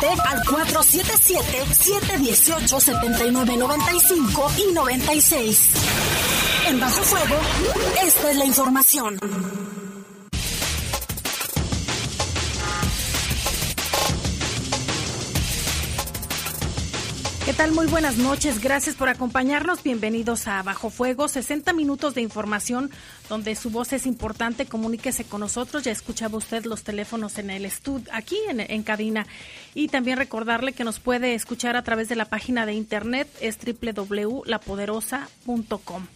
Al 477-718-7995 y 96. En Bajo Fuego, esta es la información. ¿Qué tal? Muy buenas noches. Gracias por acompañarnos. Bienvenidos a Bajo Fuego. 60 minutos de información donde su voz es importante. Comuníquese con nosotros. Ya escuchaba usted los teléfonos en el estudio, aquí en, cabina. Y también recordarle que nos puede escuchar a través de la página de internet. Es www.lapoderosa.com.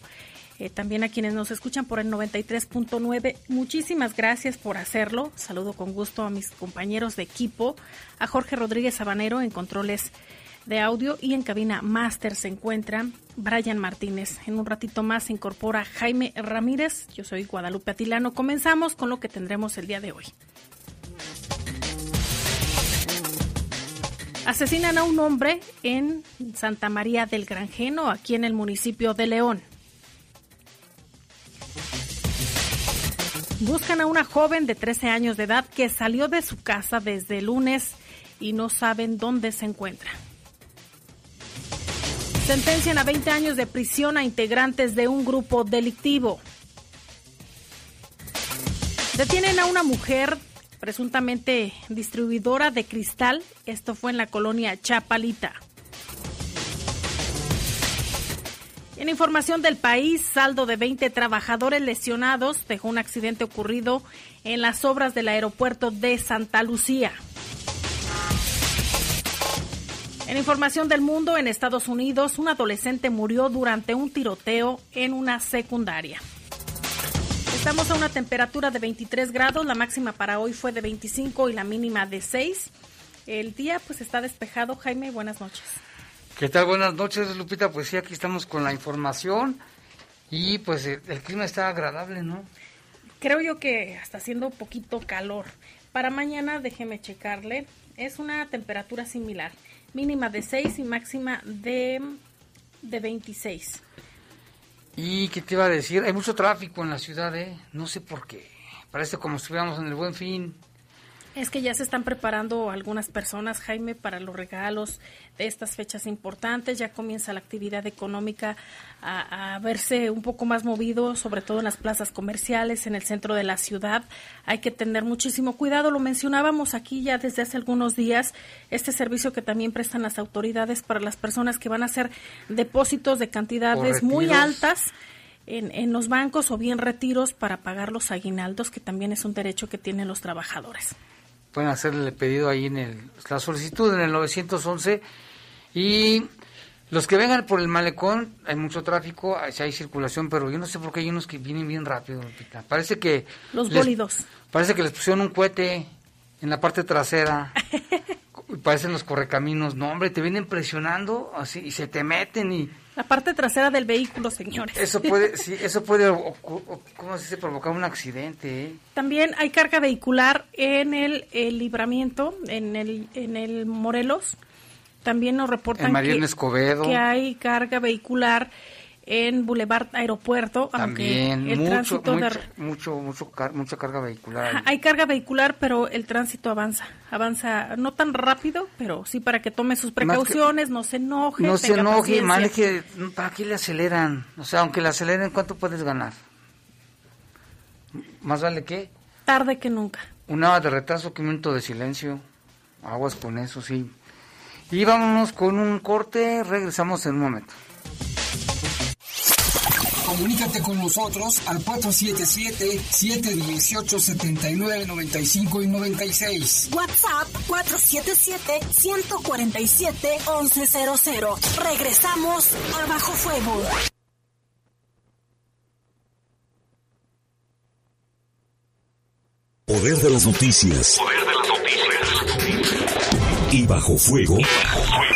Eh, también a quienes nos escuchan por el 93.9, muchísimas gracias por hacerlo. Saludo con gusto a mis compañeros de equipo, a Jorge Rodríguez Sabanero en controles de audio y en cabina máster se encuentra Brian Martínez. En un ratito más se incorpora Jaime Ramírez. Yo soy Guadalupe Atilano. Comenzamos con lo que tendremos el día de hoy. Asesinan a un hombre en Santa María del Granjeno, aquí en el municipio de León. Buscan a una joven de 13 años de edad que salió de su casa desde el lunes y no saben dónde se encuentra. Sentencian a 20 años de prisión a integrantes de un grupo delictivo. Detienen a una mujer presuntamente distribuidora de cristal. Esto fue en la colonia Chapalita. En información del país, saldo de 20 trabajadores lesionados dejó un accidente ocurrido en las obras del aeropuerto de Santa Lucía. En información del mundo, en Estados Unidos, un adolescente murió durante un tiroteo en una secundaria. Estamos a una temperatura de 23 grados, la máxima para hoy fue de 25 y la mínima de 6. El día pues está despejado. Jaime, buenas noches. ¿Qué tal? Buenas noches, Lupita. Pues sí, aquí estamos con la información y pues el, el clima está agradable, ¿no? Creo yo que está haciendo un poquito calor. Para mañana, déjeme checarle, es una temperatura similar mínima de 6 y máxima de, de 26. ¿Y qué te iba a decir? Hay mucho tráfico en la ciudad, ¿eh? No sé por qué. Parece como si estuviéramos en el buen fin. Es que ya se están preparando algunas personas, Jaime, para los regalos de estas fechas importantes. Ya comienza la actividad económica a, verse un poco más movido, sobre todo en las plazas comerciales, en el centro de la ciudad. Hay que tener muchísimo cuidado. Lo mencionábamos aquí ya desde hace algunos días, este servicio que también prestan las autoridades para las personas que van a hacer depósitos de cantidades muy altas. En, en, los bancos o bien retiros para pagar los aguinaldos, que también es un derecho que tienen los trabajadores pueden hacerle el pedido ahí en el, la solicitud en el 911 y los que vengan por el malecón, hay mucho tráfico, hay circulación, pero yo no sé por qué hay unos que vienen bien rápido, Parece que... Los bólidos. Parece que les pusieron un cohete en la parte trasera. parecen los correcaminos. No, hombre, te vienen presionando así y se te meten y... La parte trasera del vehículo, señores. Eso puede, sí, eso puede, ¿cómo se dice? Provocar un accidente. ¿eh? También hay carga vehicular en el, libramiento, en el, en el Morelos. También nos reportan que, que hay carga vehicular en Boulevard Aeropuerto, aunque el tránsito mucho, mucho, mucha carga vehicular. hay carga vehicular, pero el tránsito avanza, avanza no tan rápido, pero sí para que tome sus precauciones, no se enoje. No se enoje, maneje, ¿para qué le aceleran? O sea, aunque le aceleren, ¿cuánto puedes ganar? ¿Más vale que? Tarde que nunca. Una hora de retraso que un minuto de silencio. Aguas con eso, sí. Y vámonos con un corte, regresamos en un momento. Comunícate con nosotros al 477-718-7995 y 96. WhatsApp 477-147-1100. Regresamos a Bajo Fuego. Poder de las noticias. Poder de las noticias. Y bajo fuego. Y bajo fuego.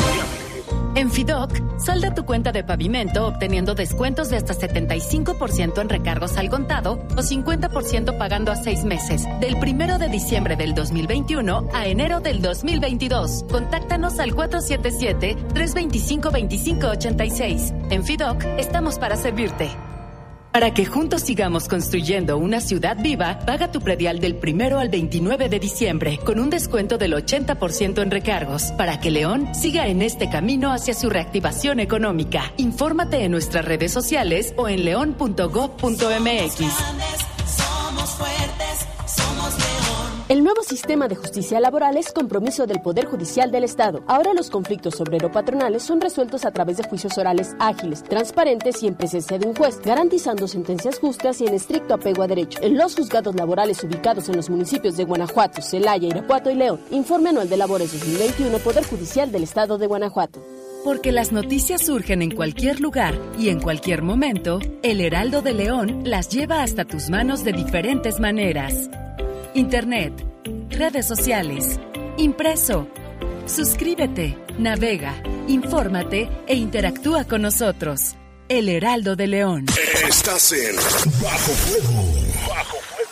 En Fidoc, salda tu cuenta de pavimento obteniendo descuentos de hasta 75% en recargos al contado o 50% pagando a seis meses, del primero de diciembre del 2021 a enero del 2022. Contáctanos al 477-325-2586. En Fidoc, estamos para servirte. Para que juntos sigamos construyendo una ciudad viva, paga tu predial del primero al 29 de diciembre con un descuento del 80% en recargos para que León siga en este camino hacia su reactivación económica. Infórmate en nuestras redes sociales o en león.gov.mx. El nuevo sistema de justicia laboral es compromiso del Poder Judicial del Estado. Ahora los conflictos obrero-patronales son resueltos a través de juicios orales ágiles, transparentes y en presencia de un juez, garantizando sentencias justas y en estricto apego a derecho. En los juzgados laborales ubicados en los municipios de Guanajuato, Celaya, Irapuato y León. Informe anual de labores 2021 Poder Judicial del Estado de Guanajuato. Porque las noticias surgen en cualquier lugar y en cualquier momento, el Heraldo de León las lleva hasta tus manos de diferentes maneras. Internet, redes sociales, impreso. Suscríbete, navega, infórmate e interactúa con nosotros. El Heraldo de León. Estás en Bajo Fuego. Bajo Fuego.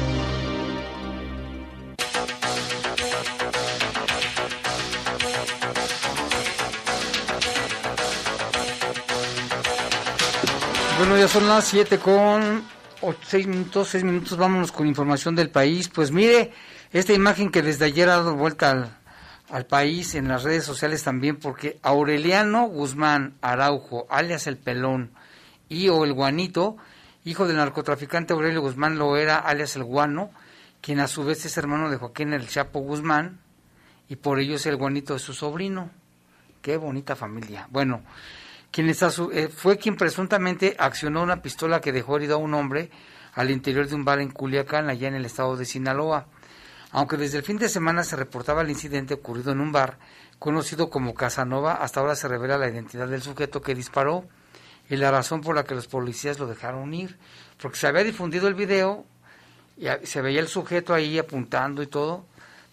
Ya son las 7 con 6 minutos, 6 minutos, vámonos con información del país. Pues mire, esta imagen que desde ayer ha dado vuelta al, al país en las redes sociales también, porque Aureliano Guzmán Araujo, alias El Pelón, y o El Guanito, hijo del narcotraficante Aurelio Guzmán Loera, alias El Guano, quien a su vez es hermano de Joaquín El Chapo Guzmán, y por ello es el Guanito de su sobrino. Qué bonita familia. Bueno, eh, fue quien presuntamente accionó una pistola que dejó herido a un hombre al interior de un bar en Culiacán, allá en el estado de Sinaloa. Aunque desde el fin de semana se reportaba el incidente ocurrido en un bar conocido como Casanova, hasta ahora se revela la identidad del sujeto que disparó y la razón por la que los policías lo dejaron ir, porque se había difundido el video y se veía el sujeto ahí apuntando y todo,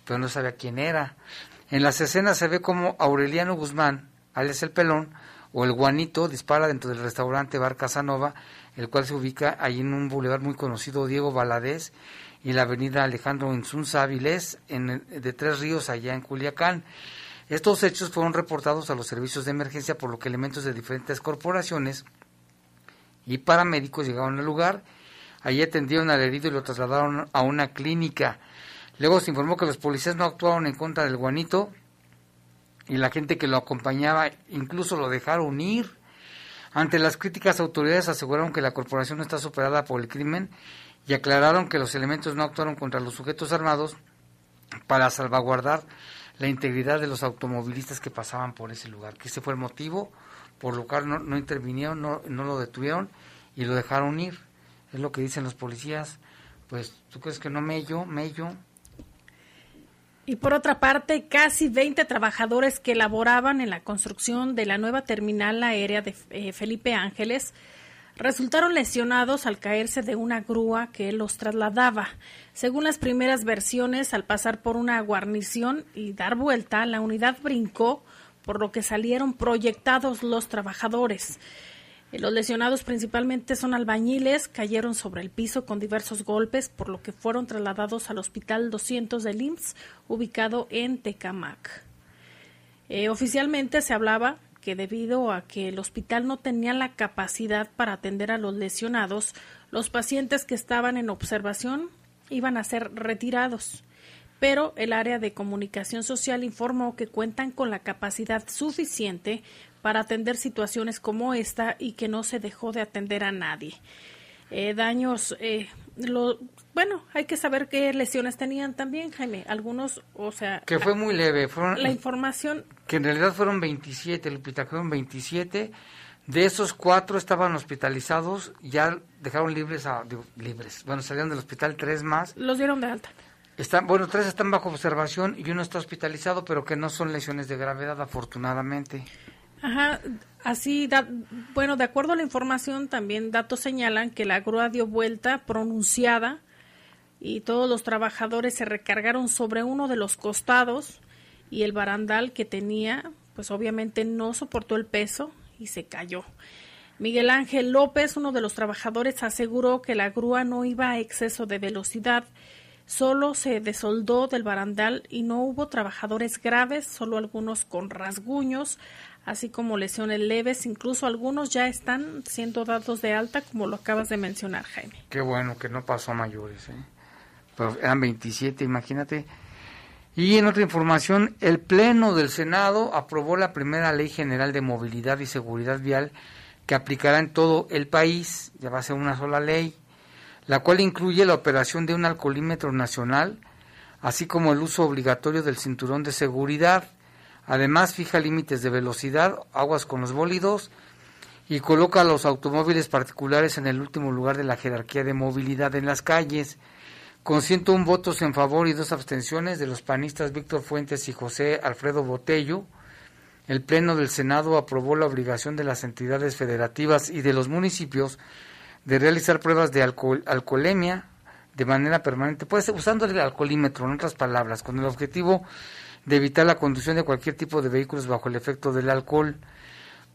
pero no sabía quién era. En las escenas se ve como Aureliano Guzmán, alias el pelón, o el guanito, dispara dentro del restaurante Bar Casanova, el cual se ubica ahí en un bulevar muy conocido, Diego Valadez, y la avenida Alejandro Insunza Avilés, en, de Tres Ríos, allá en Culiacán. Estos hechos fueron reportados a los servicios de emergencia, por lo que elementos de diferentes corporaciones y paramédicos llegaron al lugar. Allí atendieron al herido y lo trasladaron a una clínica. Luego se informó que los policías no actuaron en contra del guanito y la gente que lo acompañaba incluso lo dejaron ir. Ante las críticas, autoridades aseguraron que la corporación está superada por el crimen y aclararon que los elementos no actuaron contra los sujetos armados para salvaguardar la integridad de los automovilistas que pasaban por ese lugar, que ese fue el motivo por lo cual no, no intervinieron, no, no lo detuvieron y lo dejaron ir. Es lo que dicen los policías. Pues, ¿tú crees que no mello? Mello. Y por otra parte, casi 20 trabajadores que laboraban en la construcción de la nueva terminal aérea de eh, Felipe Ángeles resultaron lesionados al caerse de una grúa que los trasladaba. Según las primeras versiones, al pasar por una guarnición y dar vuelta, la unidad brincó, por lo que salieron proyectados los trabajadores. Eh, Los lesionados principalmente son albañiles, cayeron sobre el piso con diversos golpes, por lo que fueron trasladados al Hospital 200 del IMSS, ubicado en Tecamac. Eh, oficialmente se hablaba que debido a que el hospital no tenía la capacidad para atender a los lesionados, los pacientes que estaban en observación iban a ser retirados. Pero el área de comunicación social informó que cuentan con la capacidad suficiente para atender situaciones como esta y que no se dejó de atender a nadie. Eh, daños, eh, lo, bueno, hay que saber qué lesiones tenían también, Jaime. Algunos, o sea, Que fue muy leve. Fueron, la información que en realidad fueron 27, Lupita, fueron 27. De esos cuatro estaban hospitalizados, ya dejaron libres a digo, libres. Bueno, salieron del hospital tres más. Los dieron de alta. Están, bueno, tres están bajo observación y uno está hospitalizado, pero que no son lesiones de gravedad, afortunadamente. Ajá, así, da- bueno, de acuerdo a la información, también datos señalan que la grúa dio vuelta pronunciada y todos los trabajadores se recargaron sobre uno de los costados y el barandal que tenía, pues obviamente no soportó el peso y se cayó. Miguel Ángel López, uno de los trabajadores, aseguró que la grúa no iba a exceso de velocidad, solo se desoldó del barandal y no hubo trabajadores graves, solo algunos con rasguños, así como lesiones leves, incluso algunos ya están siendo dados de alta, como lo acabas de mencionar, Jaime. Qué bueno que no pasó a mayores, ¿eh? Pero eran 27, imagínate. Y en otra información, el Pleno del Senado aprobó la primera Ley General de Movilidad y Seguridad Vial que aplicará en todo el país, ya va a ser una sola ley, la cual incluye la operación de un alcoholímetro nacional, así como el uso obligatorio del cinturón de seguridad. Además, fija límites de velocidad, aguas con los bólidos y coloca a los automóviles particulares en el último lugar de la jerarquía de movilidad en las calles. Con 101 votos en favor y dos abstenciones de los panistas Víctor Fuentes y José Alfredo Botello, el Pleno del Senado aprobó la obligación de las entidades federativas y de los municipios de realizar pruebas de alcohol, alcoholemia de manera permanente, pues usando el alcoholímetro, en otras palabras, con el objetivo de evitar la conducción de cualquier tipo de vehículos bajo el efecto del alcohol.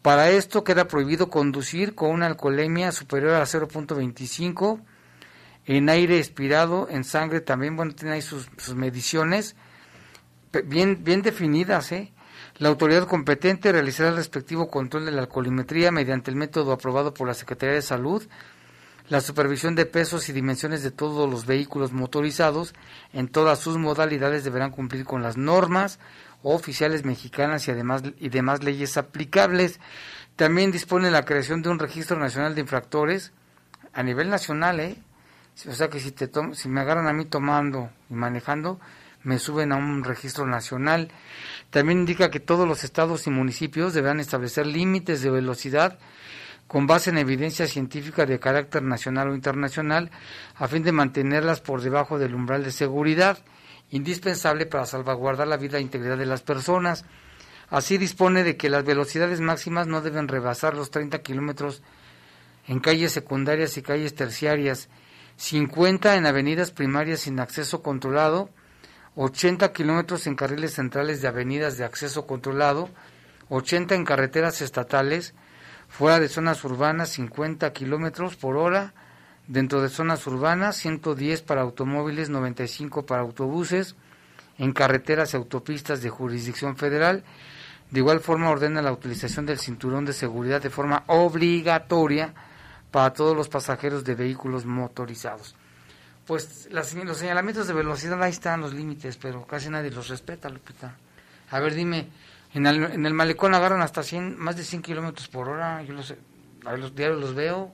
Para esto queda prohibido conducir con una alcoholemia superior a 0.25 en aire expirado, en sangre también, bueno, tiene ahí sus, sus mediciones bien, bien definidas, ¿eh? La autoridad competente realizará el respectivo control de la alcoholimetría mediante el método aprobado por la Secretaría de Salud, la supervisión de pesos y dimensiones de todos los vehículos motorizados en todas sus modalidades deberán cumplir con las normas oficiales mexicanas y además y demás leyes aplicables. También dispone la creación de un registro nacional de infractores a nivel nacional, ¿eh? O sea que si te si me agarran a mí tomando y manejando, me suben a un registro nacional. También indica que todos los estados y municipios deberán establecer límites de velocidad con base en evidencia científica de carácter nacional o internacional, a fin de mantenerlas por debajo del umbral de seguridad, indispensable para salvaguardar la vida e integridad de las personas. Así dispone de que las velocidades máximas no deben rebasar los 30 kilómetros en calles secundarias y calles terciarias, 50 en avenidas primarias sin acceso controlado, 80 kilómetros en carriles centrales de avenidas de acceso controlado, 80 en carreteras estatales, fuera de zonas urbanas 50 kilómetros por hora, dentro de zonas urbanas 110 para automóviles, 95 para autobuses, en carreteras y autopistas de jurisdicción federal. De igual forma ordena la utilización del cinturón de seguridad de forma obligatoria para todos los pasajeros de vehículos motorizados. Pues los señalamientos de velocidad ahí están los límites, pero casi nadie los respeta, Lupita. A ver, dime, en el, en el malecón agarran hasta 100, más de 100 kilómetros por hora, yo los, a los diarios los veo,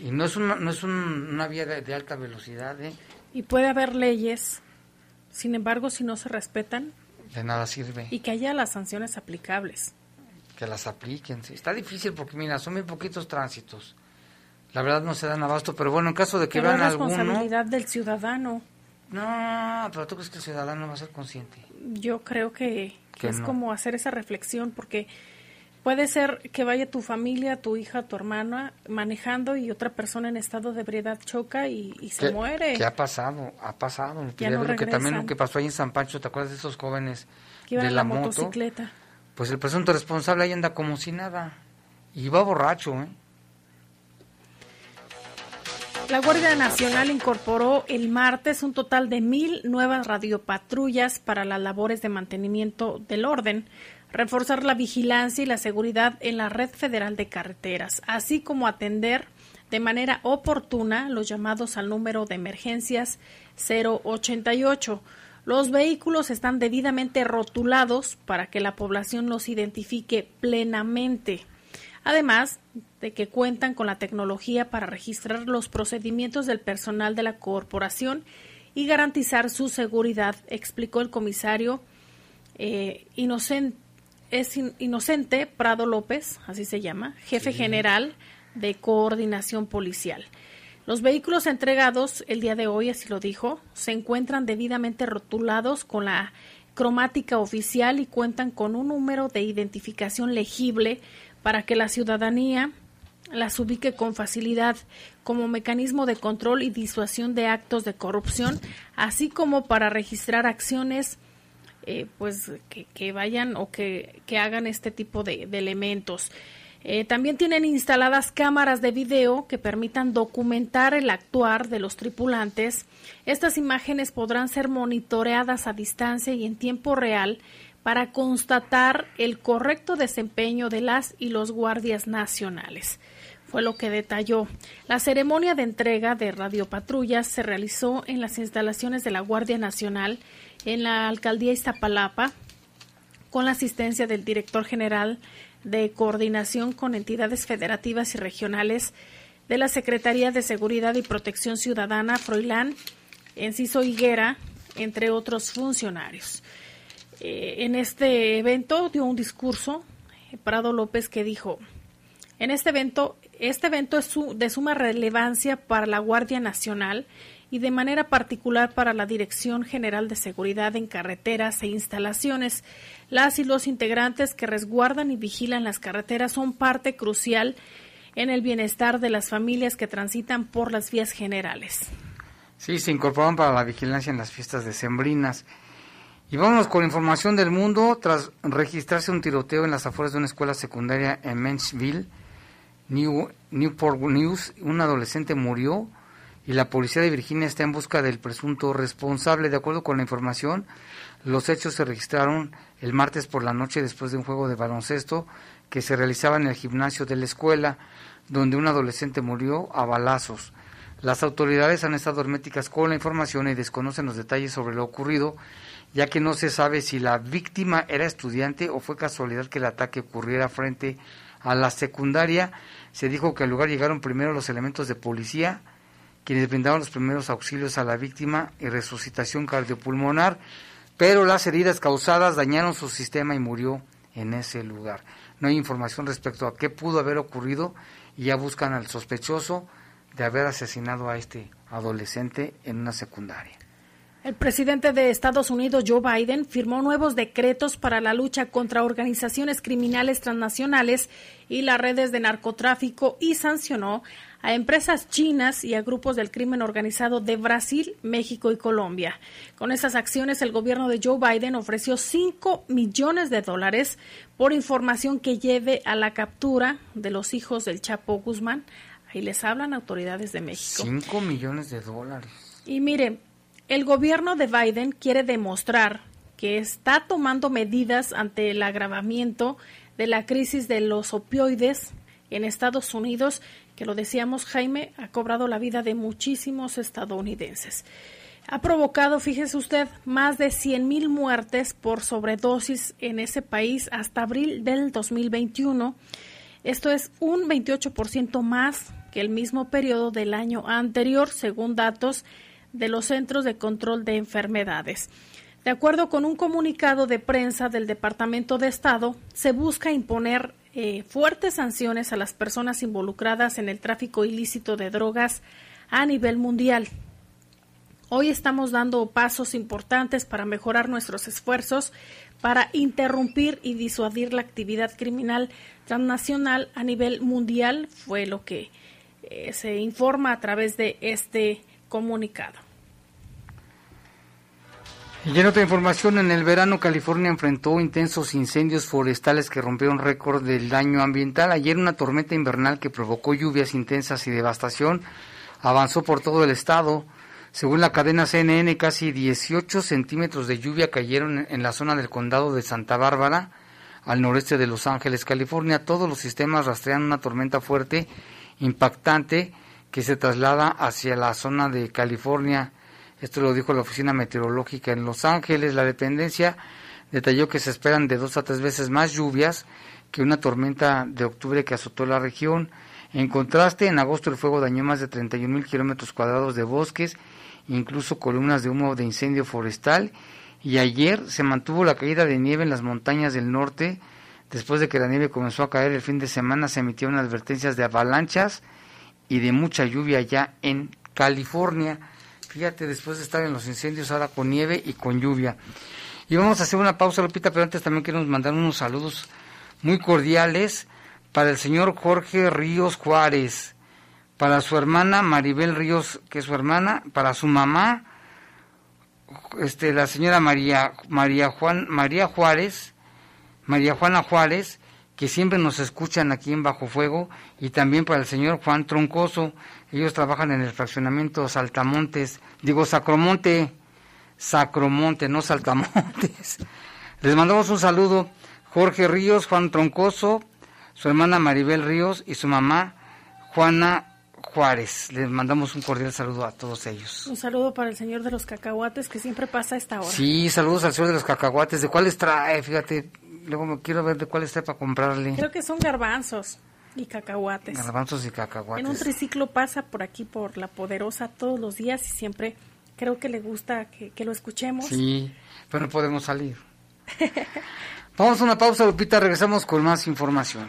y no es una, no es un- una vía de, de alta velocidad, ¿eh? Y puede haber leyes, sin embargo, si no se respetan, de nada sirve y que haya las sanciones aplicables. que las apliquen. sí. Está difícil porque, mira, son muy poquitos tránsitos. La verdad no se dan abasto, pero bueno, en caso de que Pero es vean alguno... responsabilidad del ciudadano. No, pero tú crees que el ciudadano va a ser consciente. Yo creo que, que es no. como hacer esa reflexión, porque puede ser que vaya tu familia, tu hija, tu hermana manejando y otra persona en estado de ebriedad choca y, y se ¿Qué- muere. ¿Qué ha pasado? Ha pasado. Ya no que también lo que pasó ahí en San Pancho, ¿te acuerdas de esos jóvenes que de la, moto? motocicleta. Pues el presunto responsable ahí anda como si nada. Y va borracho, ¿eh? La Guardia Nacional incorporó el martes un total de mil nuevas radiopatrullas para las labores de mantenimiento del orden, reforzar la vigilancia y la seguridad en la red federal de carreteras, así como atender de manera oportuna los llamados al número de emergencias 088. Los vehículos están debidamente rotulados para que la población los identifique plenamente. Además de que cuentan con la tecnología para registrar los procedimientos del personal de la corporación y garantizar su seguridad, explicó el comisario eh, Inocen- es Inocente Prado López, así se llama, jefe general de coordinación policial. Los vehículos entregados el día de hoy, así lo dijo, se encuentran debidamente rotulados con la cromática oficial y cuentan con un número de identificación legible para que la ciudadanía las ubique con facilidad como mecanismo de control y disuasión de actos de corrupción, así como para registrar acciones eh, pues que, vayan o que, hagan este tipo de elementos. Eh, también tienen instaladas cámaras de video que permitan documentar el actuar de los tripulantes. Estas imágenes podrán ser monitoreadas a distancia y en tiempo real para constatar el correcto desempeño de las y los guardias nacionales. Fue lo que detalló. La ceremonia de entrega de radiopatrullas se realizó en las instalaciones de la Guardia Nacional en la alcaldía Iztapalapa con la asistencia del director general de coordinación con entidades federativas y regionales de la Secretaría de Seguridad y Protección Ciudadana, Froilán, Enciso Higuera, entre otros funcionarios. Eh, en este evento dio un discurso eh, Prado López que dijo, en este evento, este evento es de suma relevancia para la Guardia Nacional y de manera particular para la Dirección General de Seguridad en Carreteras e Instalaciones. Las y los integrantes que resguardan y vigilan las carreteras son parte crucial en el bienestar de las familias que transitan por las vías generales. Sí, se incorporan para la vigilancia en las fiestas decembrinas. Y vámonos con información del mundo. Tras registrarse un tiroteo en las afueras de una escuela secundaria en Menchville, Newport News, un adolescente murió y la policía de Virginia está en busca del presunto responsable. De acuerdo con la información, los hechos se registraron el martes por la noche después de un juego de baloncesto que se realizaba en el gimnasio de la escuela, donde un adolescente murió a balazos. Las autoridades han estado herméticas con la información y desconocen los detalles sobre lo ocurrido, ya que no se sabe si la víctima era estudiante o fue casualidad que el ataque ocurriera frente a la secundaria. Se dijo que al lugar llegaron primero los elementos de policía, quienes brindaron los primeros auxilios a la víctima y resucitación cardiopulmonar, pero las heridas causadas dañaron su sistema y murió en ese lugar. No hay información respecto a qué pudo haber ocurrido y ya buscan al sospechoso de haber asesinado a este adolescente en una secundaria. El presidente de Estados Unidos, Joe Biden, firmó nuevos decretos para la lucha contra organizaciones criminales transnacionales y las redes de narcotráfico y sancionó a empresas chinas y a grupos del crimen organizado de Brasil, México y Colombia. Con esas acciones, el gobierno de Joe Biden ofreció 5 millones de dólares por información que lleve a la captura de los hijos del Chapo Guzmán. Ahí les hablan autoridades de México. 5 millones de dólares. Y mire, el gobierno de Biden quiere demostrar que está tomando medidas ante el agravamiento de la crisis de los opioides en Estados Unidos que lo decíamos, Jaime, ha cobrado la vida de muchísimos estadounidenses. Ha provocado, fíjese usted, más de 100.000 muertes por sobredosis en ese país hasta abril del 2021. Esto es un 28% más que el mismo periodo del año anterior, según datos de los Centros de Control de Enfermedades. De acuerdo con un comunicado de prensa del Departamento de Estado, se busca imponer eh, fuertes sanciones a las personas involucradas en el tráfico ilícito de drogas a nivel mundial. Hoy estamos dando pasos importantes para mejorar nuestros esfuerzos para interrumpir y disuadir la actividad criminal transnacional a nivel mundial, fue lo que eh, se informa a través de este comunicado. Y en otra información, en el verano California enfrentó intensos incendios forestales que rompieron récord del daño ambiental. Ayer una tormenta invernal que provocó lluvias intensas y devastación avanzó por todo el estado. Según la cadena CNN, casi 18 centímetros de lluvia cayeron en la zona del condado de Santa Bárbara, al noreste de Los Ángeles, California. Todos los sistemas rastrean una tormenta fuerte, impactante, que se traslada hacia la zona de California esto lo dijo la Oficina Meteorológica en Los Ángeles. La dependencia detalló que se esperan de dos a tres veces más lluvias que una tormenta de octubre que azotó la región. En contraste, en agosto el fuego dañó más de 31 mil kilómetros cuadrados de bosques, incluso columnas de humo de incendio forestal. Y ayer se mantuvo la caída de nieve en las montañas del norte, Después de que la nieve comenzó a caer el fin de semana, se emitieron advertencias de avalanchas y de mucha lluvia ya en California. Fíjate, después de estar en los incendios, ahora con nieve y con lluvia. Y vamos a hacer una pausa, Lupita, pero antes también queremos mandar unos saludos muy cordiales para el señor Jorge Ríos Juárez, para su hermana Maribel Ríos, que es su hermana, para su mamá, este, la señora María, María, Juan, María Juárez, María Juana Juárez, que siempre nos escuchan aquí en Bajo Fuego, y también para el señor Juan Troncoso. Ellos trabajan en el fraccionamiento Saltamontes, digo Sacromonte, Sacromonte, no Saltamontes. Les mandamos un saludo, Jorge Ríos, Juan Troncoso, su hermana Maribel Ríos y su mamá Juana Juárez. Les mandamos un cordial saludo a todos ellos. Un saludo para el señor de los cacahuates que siempre pasa a esta hora. Sí, saludos al señor de los cacahuates. ¿De cuáles trae? Fíjate, luego me quiero ver de cuáles trae para comprarle. Creo que son garbanzos y cacahuates. Garbanzos y cacahuates. En un triciclo pasa por aquí, por La Poderosa, todos los días y siempre creo que le gusta que, que lo escuchemos. Sí, pero no podemos salir. Vamos a una pausa, Lupita, regresamos con más información.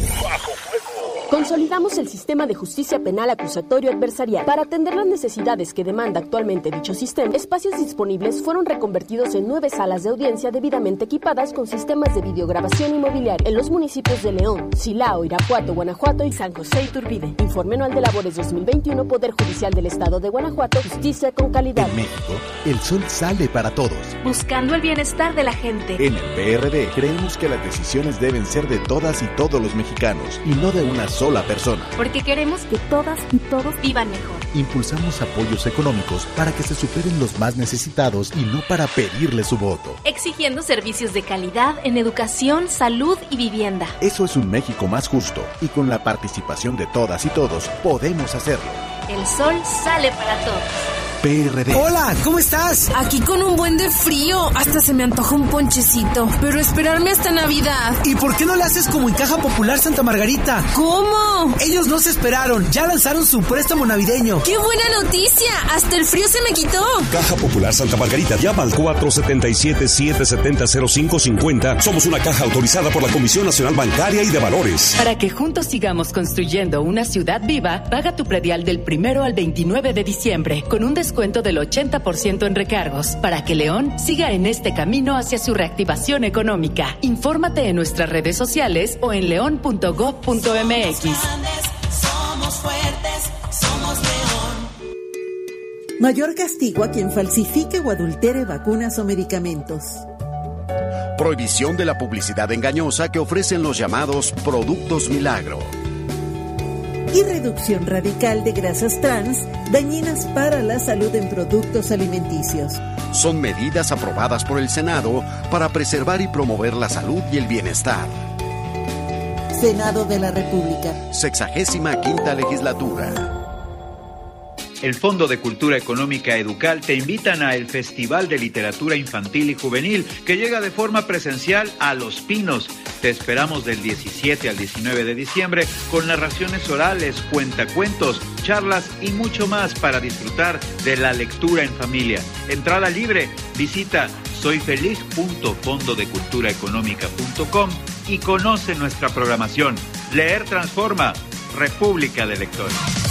Consolidamos el sistema de justicia penal acusatorio adversarial. Para atender las necesidades que demanda actualmente dicho sistema, espacios disponibles fueron reconvertidos en nueve salas de audiencia debidamente equipadas con sistemas de videograbación inmobiliaria en los municipios de León, Silao, Irapuato, Guanajuato y San José Iturbide. Informe anual de labores 2021, Poder Judicial del Estado de Guanajuato, justicia con calidad. En México, el sol sale para todos. Buscando el bienestar de la gente. En el PRD creemos que las decisiones deben ser de todas y todos los mexicanos y no de una sola persona. Porque queremos que todas y todos vivan mejor. Impulsamos apoyos económicos para que se superen los más necesitados y no para pedirle su voto. Exigiendo servicios de calidad en educación, salud y vivienda. Eso es un México más justo y con la participación de todas y todos podemos hacerlo. El sol sale para todos. PRD. Hola, ¿cómo estás? Aquí con un buen de frío. Hasta se me antoja un ponchecito. Pero esperarme hasta Navidad. ¿Y por qué no le haces como en Caja Popular Santa Margarita? ¿Cómo? Ellos no se esperaron. Ya lanzaron su préstamo navideño. ¡Qué buena noticia! Hasta el frío se me quitó. Caja Popular Santa Margarita. Llama al 477-770-0550. Somos una caja autorizada por la Comisión Nacional Bancaria y de Valores. Para que juntos sigamos construyendo una ciudad viva, paga tu predial del primero al 29 de diciembre con un descuento del 80% en recargos para que León siga en este camino hacia su reactivación económica. Infórmate en nuestras redes sociales o en león.gov.mx. Somos fuertes, somos león. Mayor castigo a quien falsifique o adultere vacunas o medicamentos. Prohibición de la publicidad engañosa que ofrecen los llamados productos milagro. Y reducción radical de grasas trans dañinas para la salud en productos alimenticios. Son medidas aprobadas por el Senado para preservar y promover la salud y el bienestar. Senado de la República. Sexagésima quinta legislatura. El Fondo de Cultura Económica Educal te invitan a el Festival de Literatura Infantil y Juvenil que llega de forma presencial a Los Pinos. Te esperamos del 17 al 19 de diciembre con narraciones orales, cuentacuentos, charlas y mucho más para disfrutar de la lectura en familia. Entrada libre. Visita soyfeliz.fondodeculturaeconómica.com y conoce nuestra programación. Leer transforma. República de Lectores.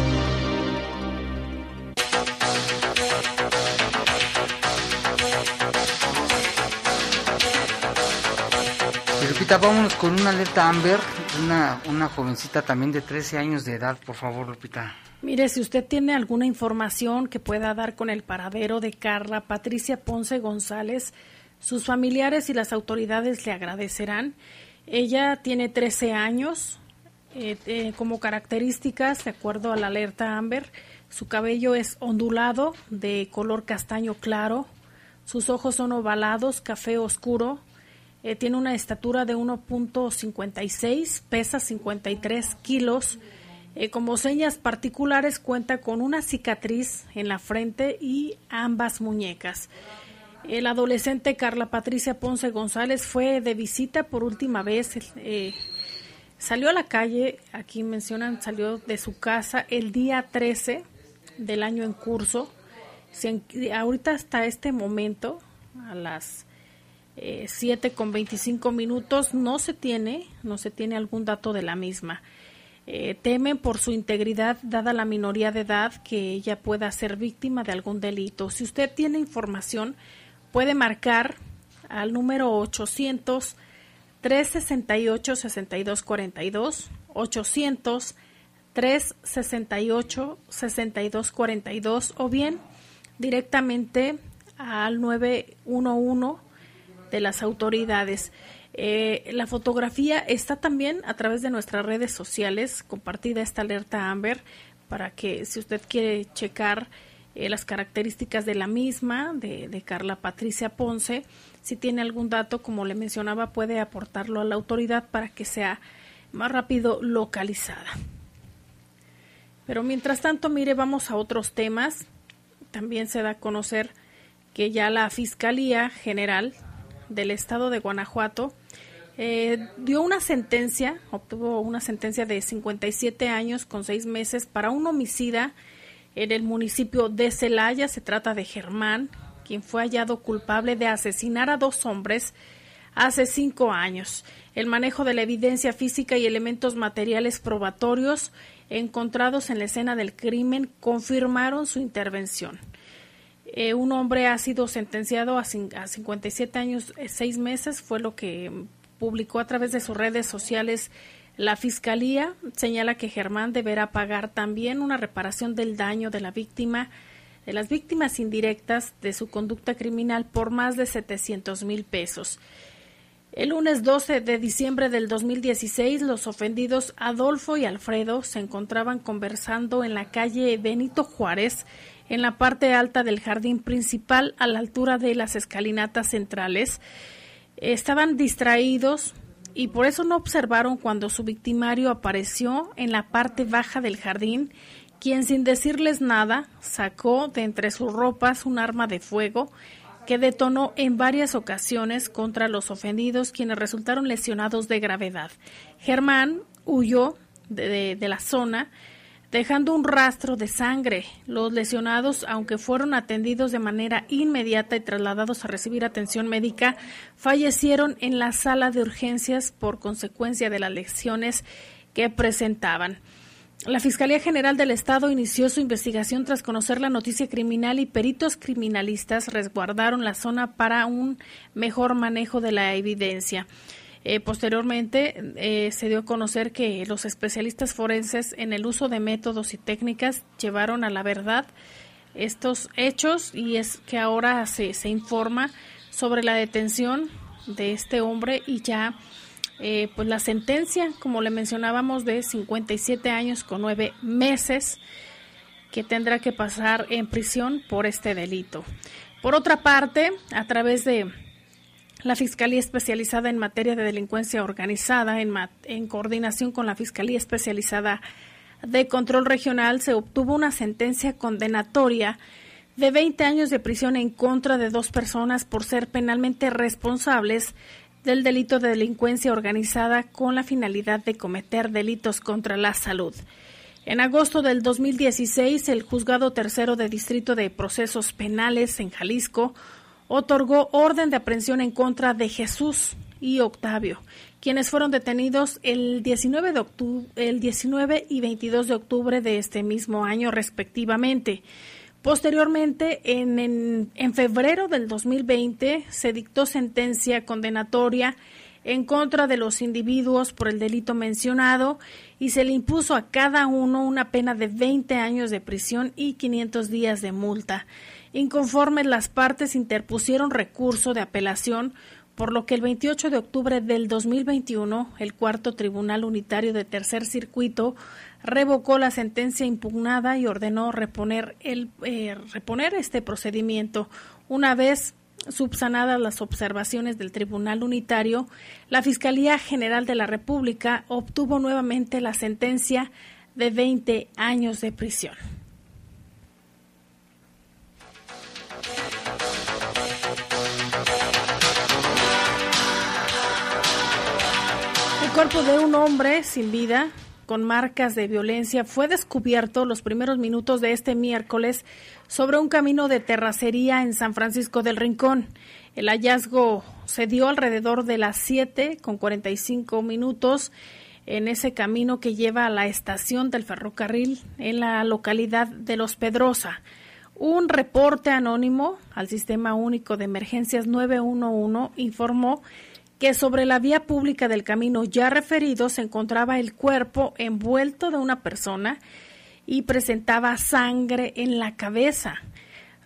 Lupita, vámonos con una alerta Amber, una, jovencita también de 13 años de edad, por favor, Lupita. Mire, si usted tiene alguna información que pueda dar con el paradero de Carla Patricia Ponce González, sus familiares y las autoridades le agradecerán. Ella tiene 13 años. Eh, eh, como características, de acuerdo a la alerta Amber, su cabello es ondulado, de color castaño claro, sus ojos son ovalados, café oscuro, eh, tiene una estatura de 1.56, pesa 53 kilos. como señas particulares cuenta con una cicatriz en la frente y ambas muñecas. El adolescente Carla Patricia Ponce González fue de visita por última vez. Eh, salió a la calle, aquí mencionan, salió de su casa el día 13 del año en curso. ahorita hasta este momento, a las eh, 7 con 25 minutos, no se tiene, no se tiene algún dato de la misma. Eh, temen por su integridad, dada la minoría de edad, que ella pueda ser víctima de algún delito. Si usted tiene información, puede marcar al número 800 368 6242 800 368 6242 o bien directamente al 911 de las autoridades. Eh, la fotografía está también a través de nuestras redes sociales, compartida esta alerta Amber, para que si usted quiere checar eh, las características de la misma, de, Carla Patricia Ponce. Si tiene algún dato, como le mencionaba, puede aportarlo a la autoridad para que sea más rápido localizada. Pero mientras tanto, mire, vamos a otros temas. También se da a conocer que ya la Fiscalía General del Estado de Guanajuato eh, dio una sentencia, obtuvo una sentencia de 57 años con seis meses para un homicida en el municipio de Celaya se trata de Germán, quien fue hallado culpable de asesinar a dos hombres hace cinco años. El manejo de la evidencia física y elementos materiales probatorios encontrados en la escena del crimen confirmaron su intervención. Eh, un hombre ha sido sentenciado a, a 57 años, eh, seis meses, fue lo que publicó a través de sus redes sociales la Fiscalía señala que Germán deberá pagar también una reparación del daño de la víctima, de las víctimas indirectas de su conducta criminal por más de 700 mil pesos. El lunes 12 de diciembre del 2016, los ofendidos Adolfo y Alfredo se encontraban conversando en la calle Benito Juárez, en la parte alta del jardín principal, a la altura de las escalinatas centrales. Estaban distraídos y por eso no observaron cuando su victimario apareció en la parte baja del jardín, quien sin decirles nada sacó de entre sus ropas un arma de fuego que detonó en varias ocasiones contra los ofendidos, quienes resultaron lesionados de gravedad. Germán huyó de, de la zona dejando un rastro de sangre. Los lesionados, aunque fueron atendidos de manera inmediata y trasladados a recibir atención médica, fallecieron en la sala de urgencias por consecuencia de las lesiones que presentaban. La Fiscalía General del Estado inició su investigación tras conocer la noticia criminal y peritos criminalistas resguardaron la zona para un mejor manejo de la evidencia. Eh, posteriormente eh, se dio a conocer que los especialistas forenses en el uso de métodos y técnicas llevaron a la verdad estos hechos y es que ahora se, se informa sobre la detención de este hombre y ya eh, pues la sentencia, como le mencionábamos, de 57 años con 9 meses que tendrá que pasar en prisión por este delito. Por otra parte, a través de la Fiscalía Especializada en Materia de Delincuencia Organizada, en, coordinación con la Fiscalía Especializada de Control Regional, se obtuvo una sentencia condenatoria de 20 años de prisión en contra de dos personas por ser penalmente responsables del delito de delincuencia organizada con la finalidad de cometer delitos contra la salud. En agosto del 2016, el Juzgado Tercero de Distrito de Procesos Penales en Jalisco otorgó orden de aprehensión en contra de Jesús y Octavio, quienes fueron detenidos el 19, de octubre, el 19 y 22 de octubre de este mismo año respectivamente. Posteriormente, en, en, febrero del 2020, se dictó sentencia condenatoria en contra de los individuos por el delito mencionado y se le impuso a cada uno una pena de 20 años de prisión y 500 días de multa. Inconformes, las partes interpusieron recurso de apelación, por lo que el 28 de octubre del 2021 el cuarto Tribunal Unitario de Tercer Circuito revocó la sentencia impugnada y ordenó reponer, el, eh, reponer este procedimiento. Una vez subsanadas las observaciones del Tribunal Unitario, la Fiscalía General de la República obtuvo nuevamente la sentencia de 20 años de prisión. Cuerpo de un hombre sin vida con marcas de violencia fue descubierto los primeros minutos de este miércoles sobre un camino de terracería en San Francisco del Rincón. El hallazgo se dio alrededor de las 7 con 45 minutos en ese camino que lleva a la estación del ferrocarril en la localidad de Los Pedrosa. Un reporte anónimo al Sistema Único de Emergencias 911 informó que sobre la vía pública del camino ya referido se encontraba el cuerpo envuelto de una persona y presentaba sangre en la cabeza.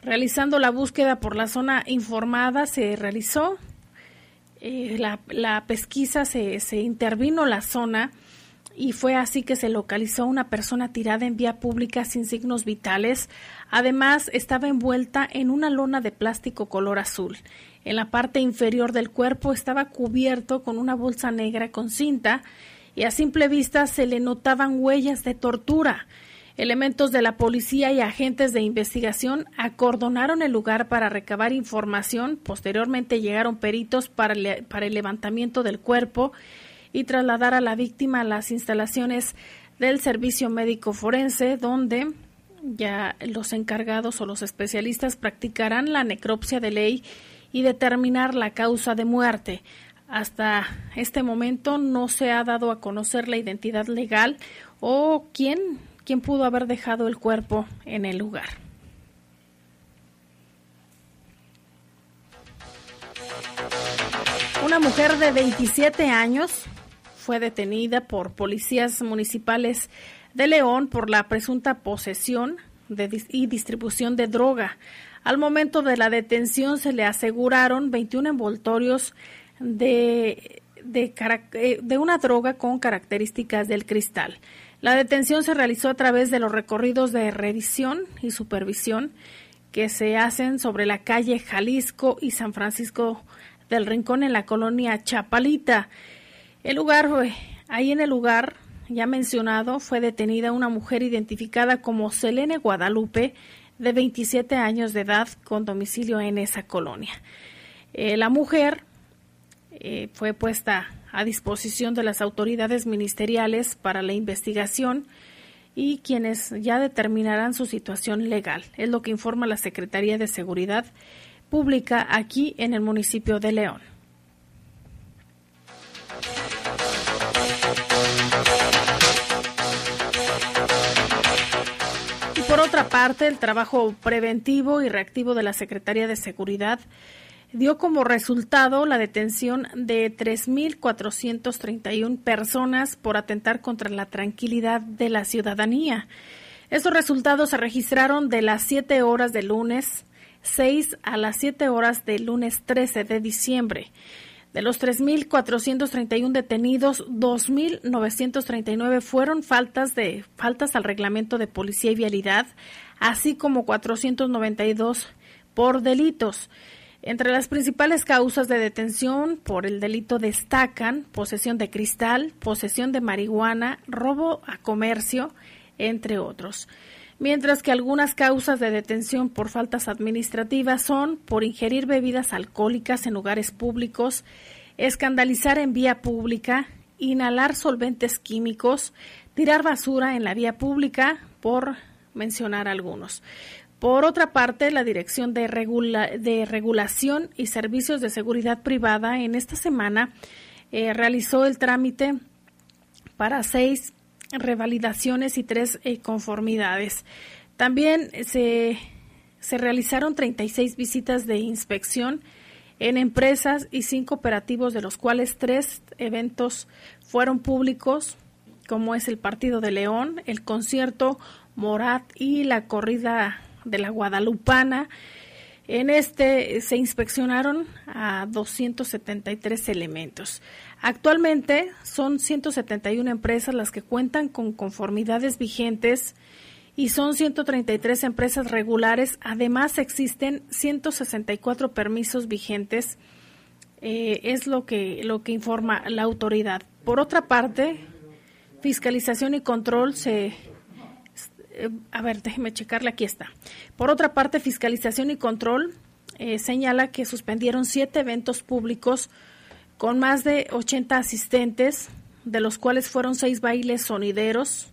Realizando la búsqueda por la zona informada, se realizó eh, la, la, pesquisa, se, se intervino la zona y fue así que se localizó una persona tirada en vía pública sin signos vitales. Además, estaba envuelta en una lona de plástico color azul. En la parte inferior del cuerpo estaba cubierto con una bolsa negra con cinta y a simple vista se le notaban huellas de tortura. Elementos de la policía y agentes de investigación acordonaron el lugar para recabar información. Posteriormente llegaron peritos para, para el levantamiento del cuerpo y trasladar a la víctima a las instalaciones del servicio médico forense, donde ya los encargados o los especialistas practicarán la necropsia de ley y determinar la causa de muerte. Hasta este momento no se ha dado a conocer la identidad legal o quién, quién pudo haber dejado el cuerpo en el lugar. Una mujer de 27 años fue detenida por policías municipales de León por la presunta posesión y distribución de droga. Al momento de la detención se le aseguraron 21 envoltorios de, eh, de, una droga con características del cristal. La detención se realizó a través de los recorridos de revisión y supervisión que se hacen sobre la calle Jalisco y San Francisco del Rincón en la colonia Chapalita. El lugar, ahí en el lugar ya mencionado, fue detenida una mujer identificada como Selene Guadalupe, de 27 años de edad con domicilio en esa colonia. Eh, la mujer eh, fue puesta a disposición de las autoridades ministeriales para la investigación y quienes ya determinarán su situación legal. Es lo que informa la Secretaría de Seguridad Pública aquí en el municipio de León. Por otra parte, el trabajo preventivo y reactivo de la Secretaría de Seguridad dio como resultado la detención de 3.431 personas por atentar contra la tranquilidad de la ciudadanía. Estos resultados se registraron de las 7 horas del lunes 6 a las 7 horas del lunes 13 de diciembre. De los 3.431 detenidos, 2.939 fueron faltas de faltas al reglamento de policía y vialidad, así como 492 por delitos. Entre las principales causas de detención por el delito destacan posesión de cristal, posesión de marihuana, robo a comercio, entre otros. Mientras que algunas causas de detención por faltas administrativas son por ingerir bebidas alcohólicas en lugares públicos, escandalizar en vía pública, inhalar solventes químicos, tirar basura en la vía pública, por mencionar algunos. Por otra parte, la Dirección de, de Regulación y Servicios de Seguridad Privada en esta semana eh, realizó el trámite para seis revalidaciones y tres eh, conformidades. También se, se realizaron 36 visitas de inspección en empresas y cinco operativos, de los cuales tres eventos fueron públicos, como es el Partido de León, el concierto Morat y la corrida de la Guadalupana. En este se inspeccionaron a 273 elementos. Actualmente son 171 empresas las que cuentan con conformidades vigentes y son 133 empresas regulares. Además existen 164 permisos vigentes. Eh, es lo que lo que informa la autoridad. Por otra parte, fiscalización y control se eh, a ver, déjeme checarle, aquí está. Por otra parte, Fiscalización y Control eh, señala que suspendieron siete eventos públicos con más de 80 asistentes, de los cuales fueron seis bailes sonideros.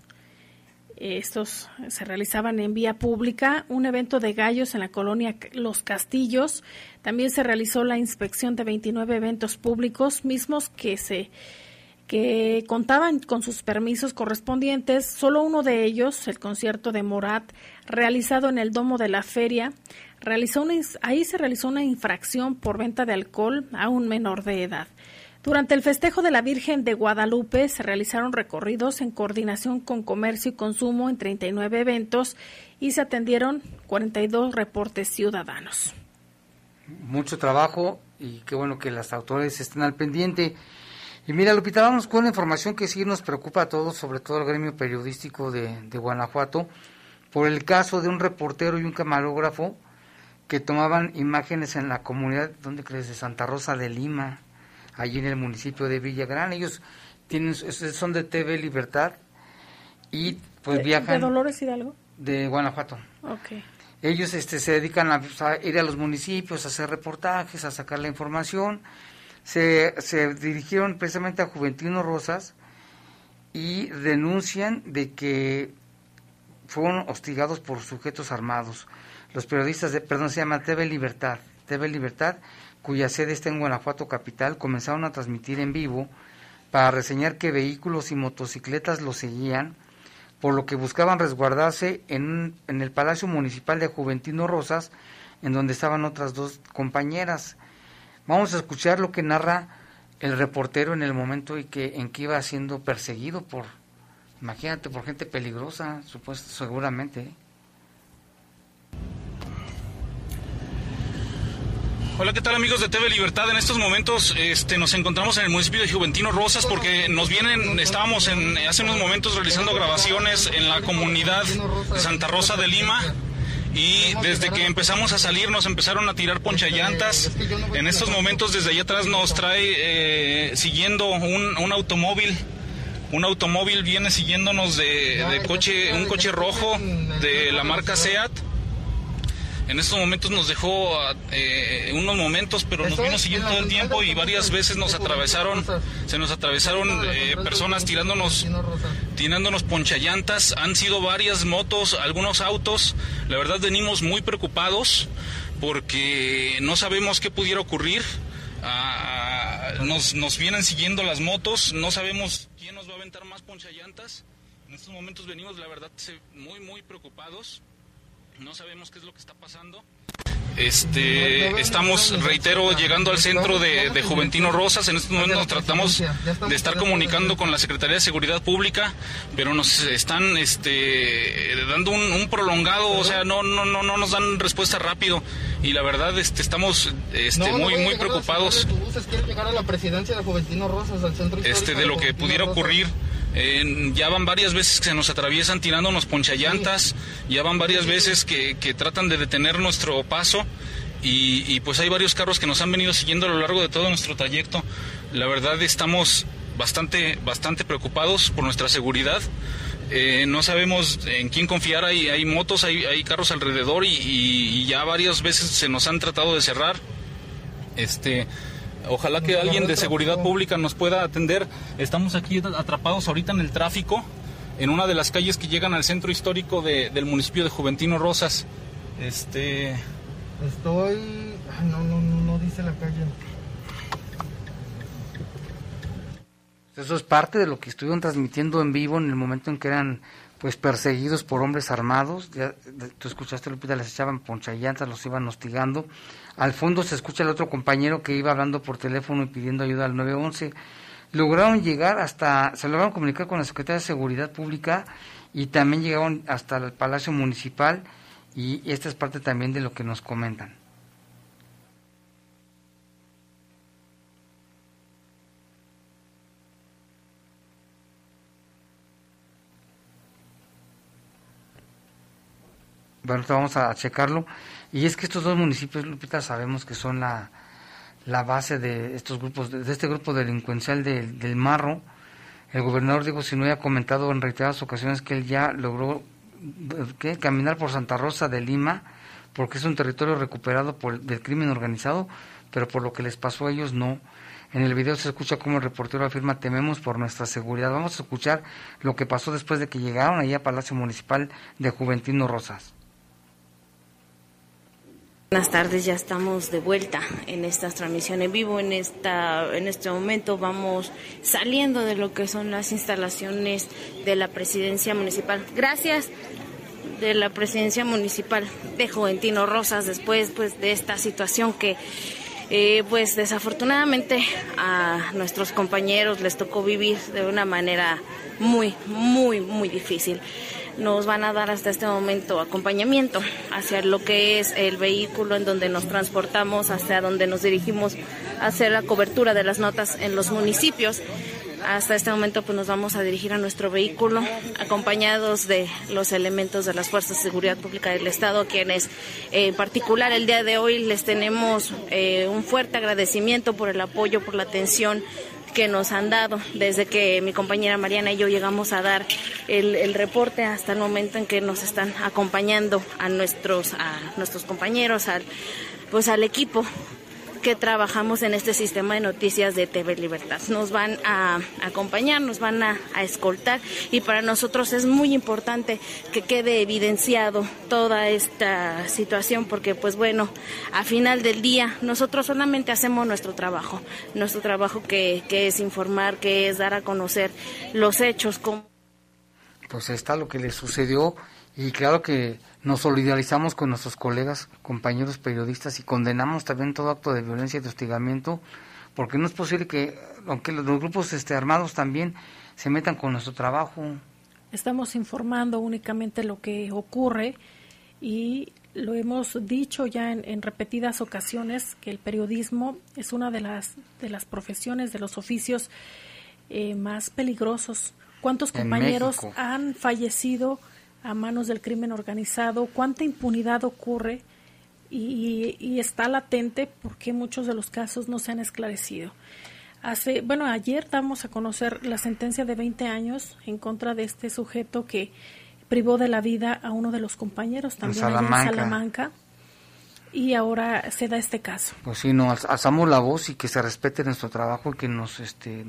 Estos se realizaban en vía pública, un evento de gallos en la colonia Los Castillos. También se realizó la inspección de 29 eventos públicos, mismos que se que contaban con sus permisos correspondientes, solo uno de ellos, el concierto de Morat, realizado en el domo de la feria, realizó una, ahí se realizó una infracción por venta de alcohol a un menor de edad. Durante el festejo de la Virgen de Guadalupe se realizaron recorridos en coordinación con comercio y consumo en 39 eventos y se atendieron 42 reportes ciudadanos. Mucho trabajo y qué bueno que las autoridades estén al pendiente. Y mira, Lupita, vamos con una información que sí nos preocupa a todos, sobre todo el gremio periodístico de, Guanajuato, por el caso de un reportero y un camarógrafo que tomaban imágenes en la comunidad, ¿dónde crees? De Santa Rosa de Lima, allí en el municipio de Villagrán. Ellos tienen, son de TV Libertad y pues viajan... ¿De Dolores Hidalgo? De Guanajuato. Ok. Ellos este, se dedican a, a ir a los municipios, a hacer reportajes, a sacar la información se, se dirigieron precisamente a Juventino Rosas y denuncian de que fueron hostigados por sujetos armados. Los periodistas de, perdón, se llama TV Libertad, TV Libertad, cuya sede está en Guanajuato capital, comenzaron a transmitir en vivo para reseñar que vehículos y motocicletas los seguían, por lo que buscaban resguardarse en, en el Palacio Municipal de Juventino Rosas, en donde estaban otras dos compañeras. Vamos a escuchar lo que narra el reportero en el momento en que, en que iba siendo perseguido por, imagínate, por gente peligrosa, supuesto, seguramente. ¿eh? Hola, ¿qué tal amigos de TV Libertad? En estos momentos este, nos encontramos en el municipio de Juventino Rosas porque nos vienen, estábamos en, hace unos momentos realizando grabaciones en la comunidad de Santa Rosa de Lima y desde que empezamos a salir nos empezaron a tirar ponchallantas. En estos momentos desde allá atrás nos trae eh, siguiendo un, automóvil. Un automóvil viene siguiéndonos de, de coche, un coche rojo de la marca SEAT en estos momentos nos dejó eh, unos momentos, pero nos vino siguiendo todo el tiempo y varias veces nos atravesaron, se nos atravesaron eh, personas tirándonos, tirándonos ponchallantas. Han sido varias motos, algunos autos. La verdad venimos muy preocupados porque no sabemos qué pudiera ocurrir. Ah, nos, nos vienen siguiendo las motos, no sabemos quién nos va a aventar más ponchallantas. En estos momentos venimos, la verdad, muy, muy preocupados no sabemos qué es lo que está pasando. Este, estamos, reitero, llegando al centro de, Juventino Rosas. En este momento tratamos de estar comunicando con la Secretaría de Seguridad Pública, pero nos están este, dando un, prolongado, o sea, no, no, no, no nos dan respuesta rápido. Y la verdad, este, estamos este, muy, muy preocupados. Este, de lo que pudiera ocurrir ya van varias veces que se nos atraviesan tirándonos ponchallantas, ya van varias veces que, tratan de detener nuestro paso y, pues hay varios carros que nos han venido siguiendo a lo largo de todo nuestro trayecto. La verdad estamos bastante, bastante preocupados por nuestra seguridad. Eh, no sabemos en quién confiar, hay, hay motos, hay, hay carros alrededor y, y, ya varias veces se nos han tratado de cerrar. Este, Ojalá que alguien de seguridad pública nos pueda atender. Estamos aquí atrapados ahorita en el tráfico, en una de las calles que llegan al centro histórico del municipio de Juventino Rosas. Este. Estoy. no, no, no dice la calle. Eso es parte de lo que estuvieron transmitiendo en vivo en el momento en que eran pues perseguidos por hombres armados. Ya, tú escuchaste, Lupita, les echaban ponchallantas, los iban hostigando. Al fondo se escucha el otro compañero que iba hablando por teléfono y pidiendo ayuda al 911. Lograron llegar hasta, se lograron comunicar con la Secretaría de Seguridad Pública y también llegaron hasta el Palacio Municipal y esta es parte también de lo que nos comentan. Bueno, vamos a checarlo. Y es que estos dos municipios, Lupita, sabemos que son la, la base de estos grupos, de, este grupo delincuencial del Marro. El gobernador Diego Sinue ha comentado en reiteradas ocasiones que él ya logró ¿qué? caminar por Santa Rosa de Lima, porque es un territorio recuperado por, del crimen organizado, pero por lo que les pasó a ellos no. En el video se escucha como el reportero afirma tememos por nuestra seguridad. Vamos a escuchar lo que pasó después de que llegaron ahí a Palacio Municipal de Juventino Rosas. Buenas tardes, ya estamos de vuelta en esta transmisión en vivo. En esta, en este momento vamos saliendo de lo que son las instalaciones de la presidencia municipal. Gracias de la presidencia municipal de Juventino Rosas después pues de esta situación que eh, pues desafortunadamente a nuestros compañeros les tocó vivir de una manera muy muy muy difícil nos van a dar hasta este momento acompañamiento hacia lo que es el vehículo en donde nos transportamos, hacia donde nos dirigimos a hacer la cobertura de las notas en los municipios. Hasta este momento pues nos vamos a dirigir a nuestro vehículo acompañados de los elementos de las Fuerzas de Seguridad Pública del Estado, quienes en particular el día de hoy les tenemos eh, un fuerte agradecimiento por el apoyo, por la atención que nos han dado desde que mi compañera Mariana y yo llegamos a dar el, reporte hasta el momento en que nos están acompañando a nuestros a nuestros compañeros al pues al equipo que trabajamos en este sistema de noticias de TV Libertad. Nos van a acompañar, nos van a, escoltar y para nosotros es muy importante que quede evidenciado toda esta situación porque pues bueno, a final del día nosotros solamente hacemos nuestro trabajo, nuestro trabajo que, que es informar, que es dar a conocer los hechos. Como... Pues está lo que le sucedió y claro que nos solidarizamos con nuestros colegas, compañeros periodistas y condenamos también todo acto de violencia y de hostigamiento, porque no es posible que, aunque los, grupos este, armados también se metan con nuestro trabajo. Estamos informando únicamente lo que ocurre y lo hemos dicho ya en, repetidas ocasiones que el periodismo es una de las de las profesiones de los oficios eh, más peligrosos. ¿Cuántos compañeros han fallecido? A manos del crimen organizado, cuánta impunidad ocurre y, está latente porque muchos de los casos no se han esclarecido. Hace, bueno, ayer damos a conocer la sentencia de 20 años en contra de este sujeto que privó de la vida a uno de los compañeros también en Salamanca. Y ahora se da este caso. Pues sí, no, alzamos la voz y que se respete nuestro trabajo y que nos, este,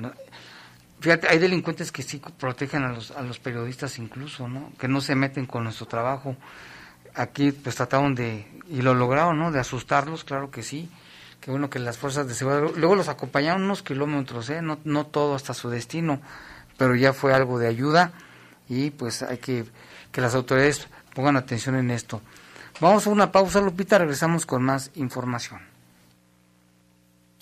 Fíjate, hay delincuentes que sí protegen a los, a los periodistas incluso, ¿no? Que no se meten con nuestro trabajo. Aquí pues trataron de, y lo lograron, ¿no? De asustarlos, claro que sí. Que bueno que las fuerzas de seguridad, luego los acompañaron unos kilómetros, ¿eh? No, no todo hasta su destino, pero ya fue algo de ayuda y pues hay que que las autoridades pongan atención en esto. Vamos a una pausa, Lupita, regresamos con más información.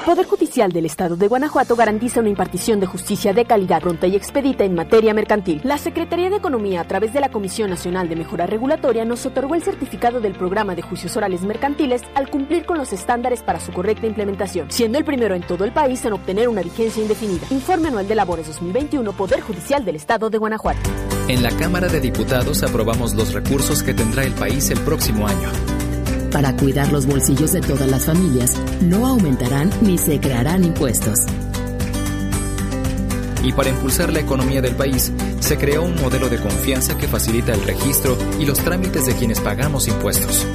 El Poder Judicial del Estado de Guanajuato garantiza una impartición de justicia de calidad pronta y expedita en materia mercantil. La Secretaría de Economía, a través de la Comisión Nacional de Mejora Regulatoria, nos otorgó el certificado del programa de juicios orales mercantiles al cumplir con los estándares para su correcta implementación, siendo el primero en todo el país en obtener una vigencia indefinida. Informe anual de labores 2021, Poder Judicial del Estado de Guanajuato. En la Cámara de Diputados aprobamos los recursos que tendrá el país el próximo año. Para cuidar los bolsillos de todas las familias, no aumentarán ni se crearán impuestos. Y para impulsar la economía del país, se creó un modelo de confianza que facilita el registro y los trámites de quienes pagamos impuestos.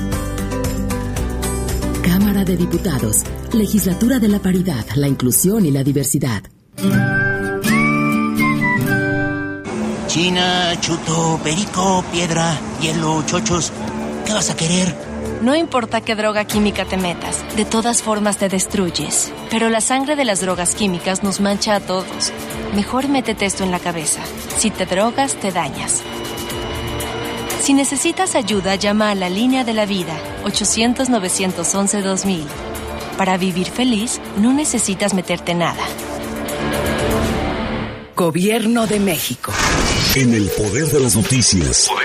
Cámara de Diputados, Legislatura de la Paridad, la Inclusión y la Diversidad. China, chuto, perico, piedra, hielo, chochos. ¿Qué vas a querer? No importa qué droga química te metas, de todas formas te destruyes. Pero la sangre de las drogas químicas nos mancha a todos. Mejor métete esto en la cabeza. Si te drogas, te dañas. Si necesitas ayuda, llama a la línea de la vida, 800-911-2000. Para vivir feliz, no necesitas meterte nada. Gobierno de México. En el poder de las noticias. Poder de las noticias.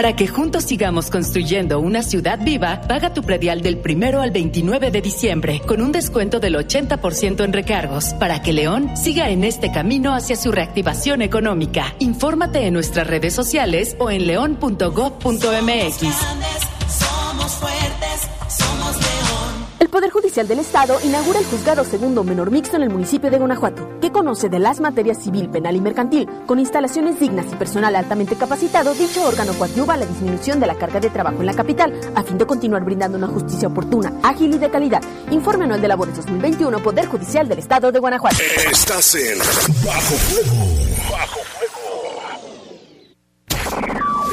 Para que juntos sigamos construyendo una ciudad viva, paga tu predial del primero al 29 de diciembre con un descuento del 80% en recargos para que León siga en este camino hacia su reactivación económica. Infórmate en nuestras redes sociales o en león.gov.mx. El Poder Judicial del Estado inaugura el juzgado segundo menor mixto en el municipio de Guanajuato, que conoce de las materias civil, penal y mercantil. Con instalaciones dignas y personal altamente capacitado, dicho órgano coadyuva a la disminución de la carga de trabajo en la capital, a fin de continuar brindando una justicia oportuna, ágil y de calidad. Informe anual de labores 2021, Poder Judicial del Estado de Guanajuato. Estás en Bajo Fuego. Bajo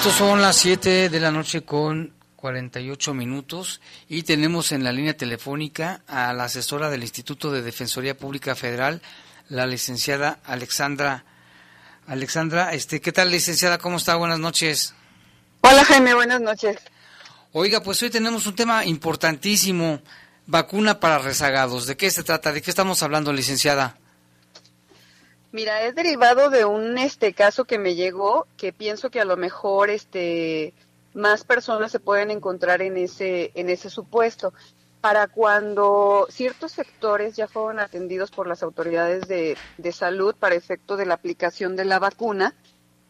Momento son las 7 de la noche con 48 minutos y tenemos en la línea telefónica a la asesora del Instituto de Defensoría Pública Federal, la licenciada Alexandra. Alexandra, este, ¿qué tal licenciada? ¿Cómo está? Buenas noches. Hola Jaime, buenas noches. Oiga, pues hoy tenemos un tema importantísimo, vacuna para rezagados. ¿De qué se trata? ¿De qué estamos hablando, licenciada? Mira, es derivado de un este caso que me llegó, que pienso que a lo mejor este más personas se pueden encontrar en ese en ese supuesto. Para cuando ciertos sectores ya fueron atendidos por las autoridades de, de salud para efecto de la aplicación de la vacuna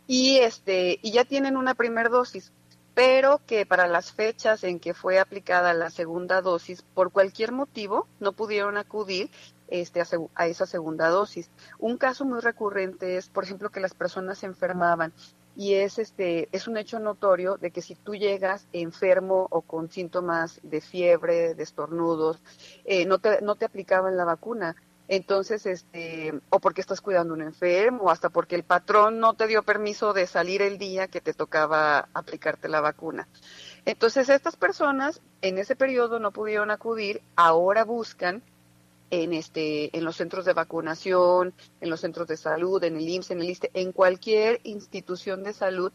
y este y ya tienen una primera dosis, pero que para las fechas en que fue aplicada la segunda dosis por cualquier motivo no pudieron acudir este, a, a esa segunda dosis. Un caso muy recurrente es, por ejemplo, que las personas se enfermaban y es este es un hecho notorio de que si tú llegas enfermo o con síntomas de fiebre, de estornudos, eh, no te no te aplicaban la vacuna. Entonces, este, o porque estás cuidando a un enfermo, o hasta porque el patrón no te dio permiso de salir el día que te tocaba aplicarte la vacuna. Entonces, estas personas en ese periodo no pudieron acudir, ahora buscan en este en los centros de vacunación, en los centros de salud, en el IMSS, en el ISTE, en cualquier institución de salud,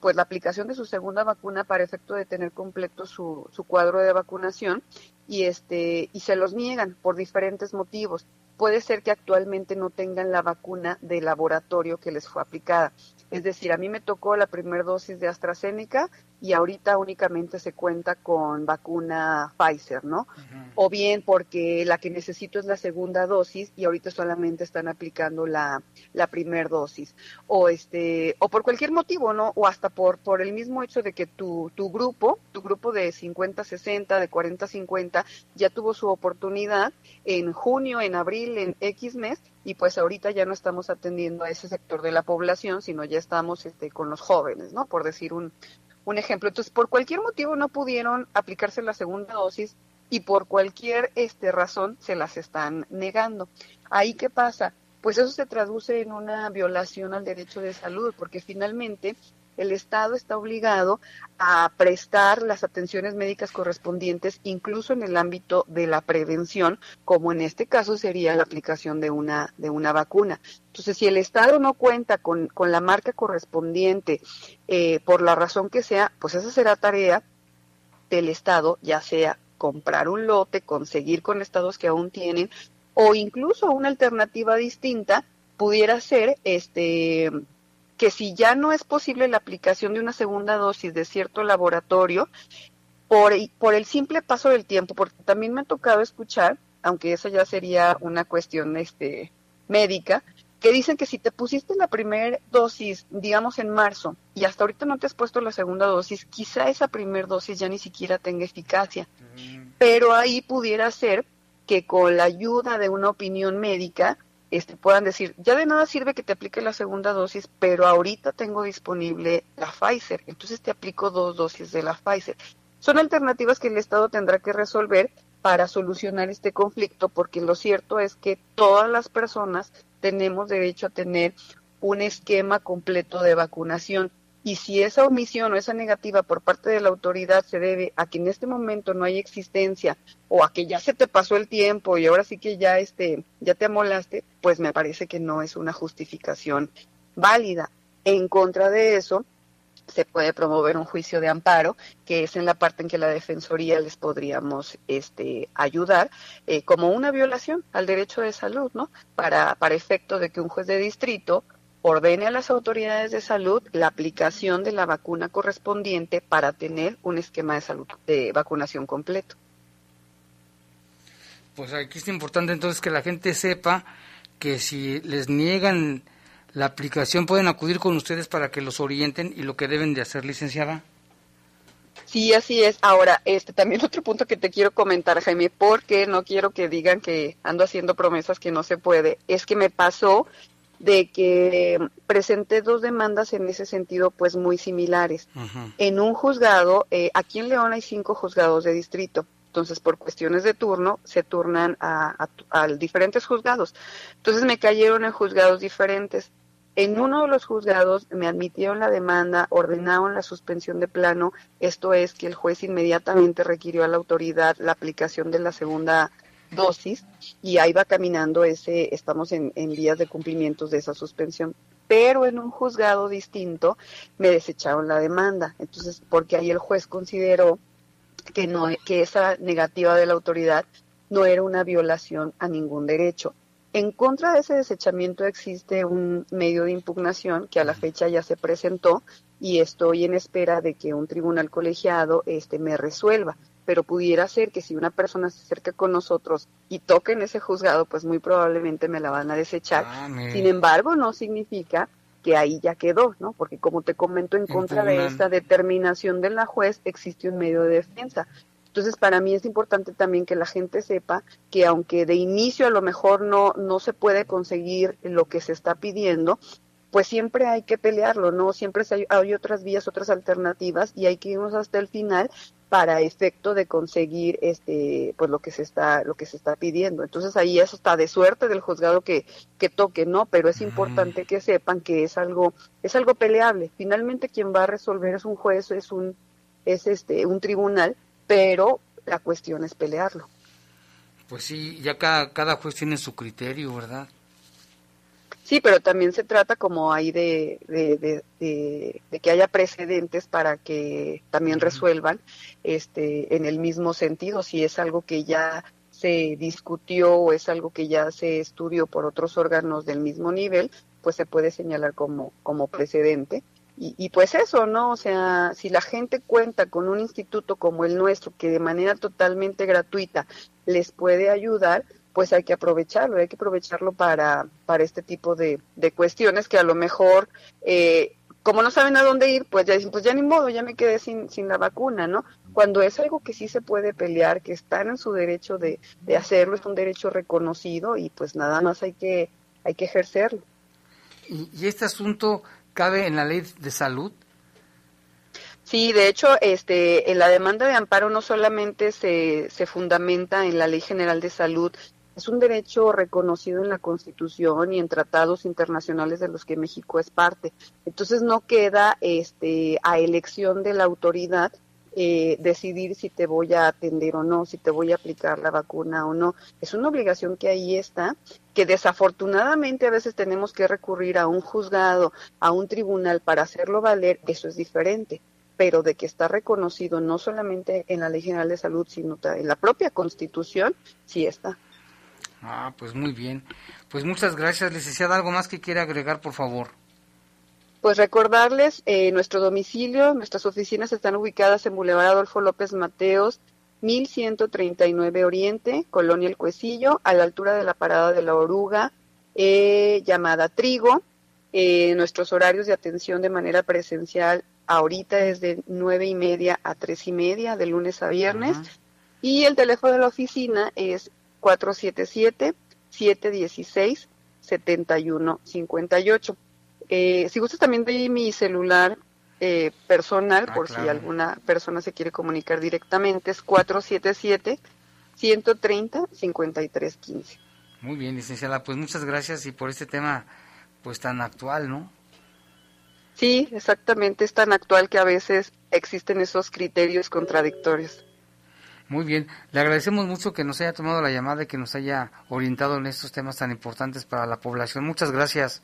pues la aplicación de su segunda vacuna para efecto de tener completo su, su cuadro de vacunación y este y se los niegan por diferentes motivos. Puede ser que actualmente no tengan la vacuna de laboratorio que les fue aplicada. Es decir, a mí me tocó la primera dosis de AstraZeneca y ahorita únicamente se cuenta con vacuna Pfizer, ¿no? O bien porque la que necesito es la segunda dosis y ahorita solamente están aplicando la, la primera dosis. O este, o por cualquier motivo, ¿no? O hasta por, por el mismo hecho de que tu, tu grupo, tu grupo de 50-60, de 40-50, ya tuvo su oportunidad en junio, en abril, en X mes, y pues ahorita ya no estamos atendiendo a ese sector de la población, sino ya estamos este, con los jóvenes, ¿no? Por decir un, un ejemplo. Entonces, por cualquier motivo no pudieron aplicarse la segunda dosis y por cualquier este, razón se las están negando. Ahí qué pasa? Pues eso se traduce en una violación al derecho de salud, porque finalmente el Estado está obligado a prestar las atenciones médicas correspondientes, incluso en el ámbito de la prevención, como en este caso sería la aplicación de una, de una vacuna. Entonces, si el Estado no cuenta con, con la marca correspondiente, eh, por la razón que sea, pues esa será tarea del Estado, ya sea comprar un lote, conseguir con estados que aún tienen, o incluso una alternativa distinta pudiera ser este que si ya no es posible la aplicación de una segunda dosis de cierto laboratorio, por, por el simple paso del tiempo, porque también me ha tocado escuchar, aunque eso ya sería una cuestión este, médica, que dicen que si te pusiste la primera dosis, digamos en marzo, y hasta ahorita no te has puesto la segunda dosis, quizá esa primera dosis ya ni siquiera tenga eficacia. Pero ahí pudiera ser que con la ayuda de una opinión médica, este, puedan decir, ya de nada sirve que te aplique la segunda dosis, pero ahorita tengo disponible la Pfizer, entonces te aplico dos dosis de la Pfizer. Son alternativas que el Estado tendrá que resolver para solucionar este conflicto, porque lo cierto es que todas las personas tenemos derecho a tener un esquema completo de vacunación. Y si esa omisión o esa negativa por parte de la autoridad se debe a que en este momento no hay existencia o a que ya se te pasó el tiempo y ahora sí que ya este ya te amolaste, pues me parece que no es una justificación válida. En contra de eso, se puede promover un juicio de amparo, que es en la parte en que la defensoría les podríamos este, ayudar, eh, como una violación al derecho de salud, ¿no? Para, para efecto de que un juez de distrito ordene a las autoridades de salud la aplicación de la vacuna correspondiente para tener un esquema de salud de vacunación completo. Pues aquí es importante entonces que la gente sepa que si les niegan la aplicación pueden acudir con ustedes para que los orienten y lo que deben de hacer, licenciada. Sí, así es. Ahora, este también otro punto que te quiero comentar, Jaime, porque no quiero que digan que ando haciendo promesas que no se puede. Es que me pasó de que presenté dos demandas en ese sentido, pues muy similares. En un juzgado, eh, aquí en León hay cinco juzgados de distrito, entonces por cuestiones de turno se turnan a, a, diferentes juzgados. Entonces me cayeron en juzgados diferentes. En uno de los juzgados me admitieron la demanda, ordenaron la suspensión de plano, esto es que el juez inmediatamente requirió a la autoridad la aplicación de la segunda dosis y ahí va caminando ese, estamos en, en vías de cumplimiento de esa suspensión. Pero en un juzgado distinto me desecharon la demanda. Entonces, porque ahí el juez consideró que no, que esa negativa de la autoridad no era una violación a ningún derecho. En contra de ese desechamiento existe un medio de impugnación que a la fecha ya se presentó y estoy en espera de que un tribunal colegiado este me resuelva pero pudiera ser que si una persona se acerca con nosotros y toca en ese juzgado, pues muy probablemente me la van a desechar. Ah, Sin embargo, no significa que ahí ya quedó, ¿no? Porque como te comento, en contra de esta determinación de la juez existe un medio de defensa. Entonces, para mí es importante también que la gente sepa que aunque de inicio a lo mejor no, no se puede conseguir lo que se está pidiendo, pues siempre hay que pelearlo, ¿no? Siempre hay, hay, otras vías, otras alternativas y hay que irnos hasta el final para efecto de conseguir este pues lo que se está lo que se está pidiendo. Entonces ahí eso está de suerte del juzgado que, que toque no pero es importante que sepan que es algo es algo peleable. Finalmente quien va a resolver es un juez es un es este un tribunal pero la cuestión es pelearlo. Pues sí ya cada cada juez tiene su criterio verdad Sí, pero también se trata como ahí de, de, de, que haya precedentes para que también resuelvan este, en el mismo sentido, si es algo que ya se discutió o es algo que ya se estudió por otros órganos del mismo nivel, pues se puede señalar como, como precedente. Y, y, pues eso, ¿no? O sea, si la gente cuenta con un instituto como el nuestro, que de manera totalmente gratuita les puede ayudar, pues hay que aprovecharlo, hay que aprovecharlo para, para este tipo de, de cuestiones que a lo mejor, eh, como no saben a dónde ir, pues ya dicen, pues ya ni modo, ya me quedé sin, sin la vacuna, ¿no? Cuando es algo que sí se puede pelear, que están en su derecho de, de hacerlo, es un derecho reconocido y pues nada más hay que, hay que ejercerlo. ¿Y, y este asunto cabe en la ley de salud? Sí, de hecho, este, en la demanda de amparo no solamente se, se fundamenta en la Ley General de Salud, Es un derecho reconocido en la Constitución y en tratados internacionales de los que México es parte. Entonces no queda este, a elección de la autoridad eh, decidir si te voy a atender o no, si te voy a aplicar la vacuna o no. Es una obligación que ahí está, que desafortunadamente a veces tenemos que recurrir a un juzgado, a un tribunal para hacerlo valer, eso es diferente pero de que está reconocido no solamente en la Ley General de Salud, sino en la propia Constitución, sí está. Ah, pues muy bien. Pues muchas gracias, licenciada. ¿Algo más que quiera agregar, por favor? Pues recordarles, eh, nuestro domicilio, nuestras oficinas están ubicadas en Boulevard Adolfo López Mateos, 1139 Oriente, Colonia El Cuecillo, a la altura de la parada de la Oruga, eh, llamada Trigo. Eh, nuestros horarios de atención de manera presencial ahorita es de nueve y media a tres y media, de lunes a viernes. Y el teléfono de la oficina es 477-716-7158. Eh, si gustas también doy mi celular eh, personal ah, por si alguna persona se quiere comunicar directamente, es 477-130-5315. Muy bien, licenciada, pues muchas gracias y por este tema pues tan actual, ¿no? Sí, exactamente, es tan actual que a veces existen esos criterios contradictorios. Muy bien, le agradecemos mucho que nos haya tomado la llamada y que nos haya orientado en estos temas tan importantes para la población. Muchas gracias.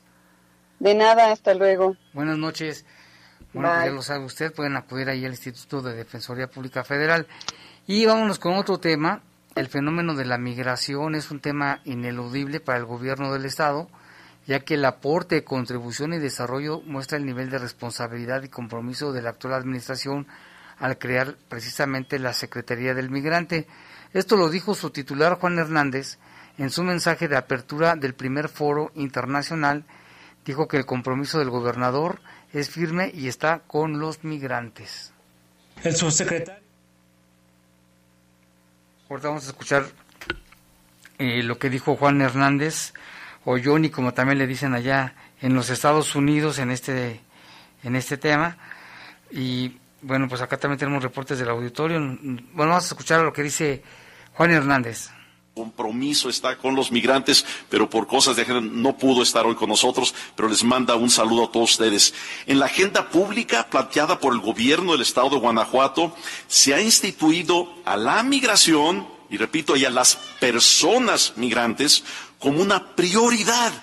De nada, hasta luego. Buenas noches. Bueno, pues ya lo sabe usted, pueden acudir ahí al Instituto de Defensoría Pública Federal. Y vámonos con otro tema. El fenómeno de la migración es un tema ineludible para el gobierno del Estado, ya que el aporte, contribución y desarrollo muestra el nivel de responsabilidad y compromiso de la actual administración al crear precisamente la Secretaría del Migrante. Esto lo dijo su titular Juan Hernández en su mensaje de apertura del primer foro internacional dijo que el compromiso del gobernador es firme y está con los migrantes. El subsecretario. Ahorita vamos a escuchar eh, lo que dijo Juan Hernández, o Johnny, como también le dicen allá en los Estados Unidos en este, en este tema. Y bueno, pues acá también tenemos reportes del auditorio. Bueno, vamos a escuchar lo que dice Juan Hernández compromiso está con los migrantes, pero por cosas de género no pudo estar hoy con nosotros, pero les manda un saludo a todos ustedes. En la agenda pública planteada por el gobierno del estado de Guanajuato, se ha instituido a la migración, y repito, y a las personas migrantes como una prioridad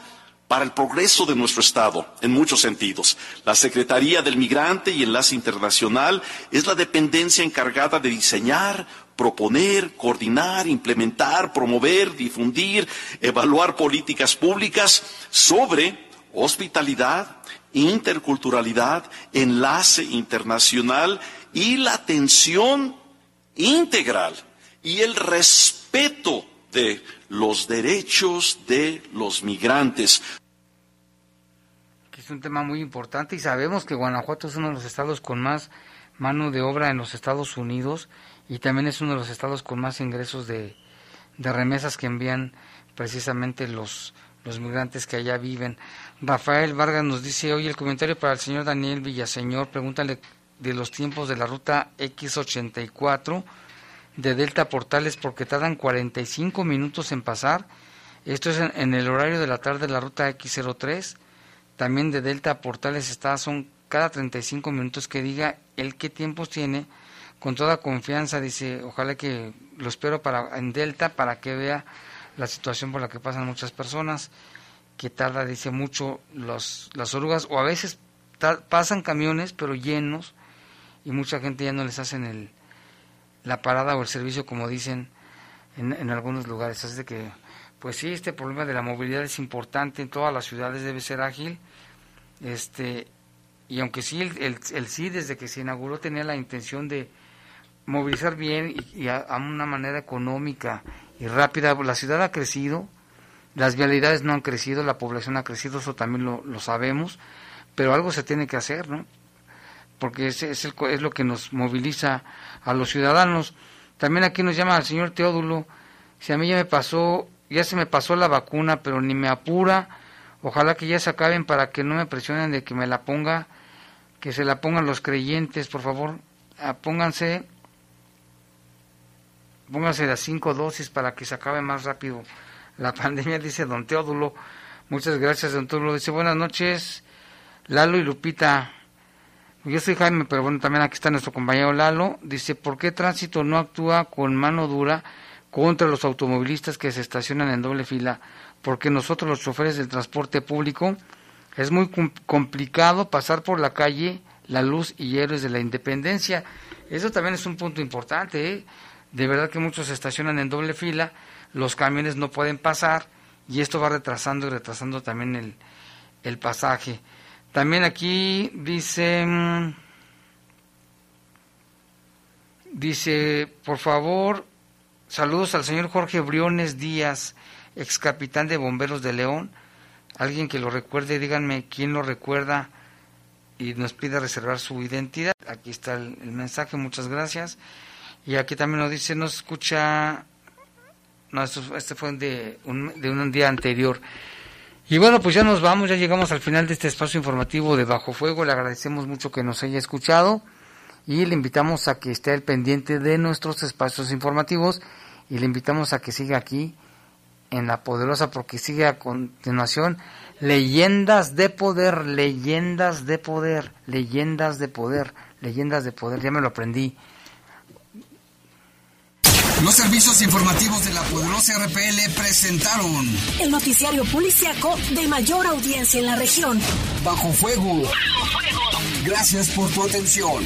para el progreso de nuestro Estado en muchos sentidos. La Secretaría del Migrante y Enlace Internacional es la dependencia encargada de diseñar, proponer, coordinar, implementar, promover, difundir, evaluar políticas públicas sobre hospitalidad, interculturalidad, enlace internacional y la atención integral y el respeto de los derechos de los migrantes. Es un tema muy importante y sabemos que Guanajuato es uno de los estados con más mano de obra en los Estados Unidos y también es uno de los estados con más ingresos de, remesas que envían precisamente los, los migrantes que allá viven. Rafael Vargas nos dice hoy el comentario para el señor Daniel Villaseñor, pregúntale de los tiempos de la ruta X84 de Delta Portales porque tardan 45 minutos en pasar. Esto es en, el horario de la tarde de la ruta X03. También de Delta Portales está, son cada 35 minutos que diga el qué tiempos tiene con toda confianza, dice, ojalá que lo espero para en Delta para que vea la situación por la que pasan muchas personas, que tarda, dice, mucho los, las orugas, o a veces pasan camiones, pero llenos, y mucha gente ya no les hacen el, la parada o el servicio, como dicen en, en algunos lugares. Así de que, pues sí, este problema de la movilidad es importante en todas las ciudades, debe ser ágil. Este, y aunque sí, el, sí, desde que se inauguró, tenía la intención de movilizar bien y, a, una manera económica y rápida. La ciudad ha crecido, las vialidades no han crecido, la población ha crecido, eso también lo, lo sabemos, pero algo se tiene que hacer, ¿no? Porque es, es, el, es lo que nos moviliza a los ciudadanos. También aquí nos llama el señor Teodulo, si a mí ya me pasó, ya se me pasó la vacuna, pero ni me apura, ojalá que ya se acaben para que no me presionen de que me la ponga, que se la pongan los creyentes, por favor, ah, pónganse póngase las cinco dosis para que se acabe más rápido la pandemia, dice don Teodulo. Muchas gracias, don Teodulo. Dice, buenas noches, Lalo y Lupita. Yo soy Jaime, pero bueno, también aquí está nuestro compañero Lalo. Dice, ¿por qué tránsito no actúa con mano dura contra los automovilistas que se estacionan en doble fila? Porque nosotros los choferes del transporte público es muy complicado pasar por la calle La Luz y Héroes de la Independencia. Eso también es un punto importante. ¿eh? De verdad que muchos se estacionan en doble fila, los camiones no pueden pasar y esto va retrasando y retrasando también el, el pasaje. También aquí dice, dice, por favor, saludos al señor Jorge Briones Díaz, ex capitán de bomberos de León. Alguien que lo recuerde, díganme quién lo recuerda y nos pide reservar su identidad. Aquí está el, mensaje, muchas gracias. Y aquí también nos dice, nos escucha, no, este fue de un, de un día anterior. Y bueno, pues ya nos vamos, ya llegamos al final de este espacio informativo de Bajo Fuego. Le agradecemos mucho que nos haya escuchado y le invitamos a que esté al pendiente de nuestros espacios informativos y le invitamos a que siga aquí en La Poderosa porque sigue a continuación Leyendas de Poder, Leyendas de Poder, Leyendas de Poder, Leyendas de Poder, ya me lo aprendí. Los servicios informativos de la poderosa RPL presentaron el noticiario policiaco de mayor audiencia en la región. Bajo fuego. Gracias por tu atención.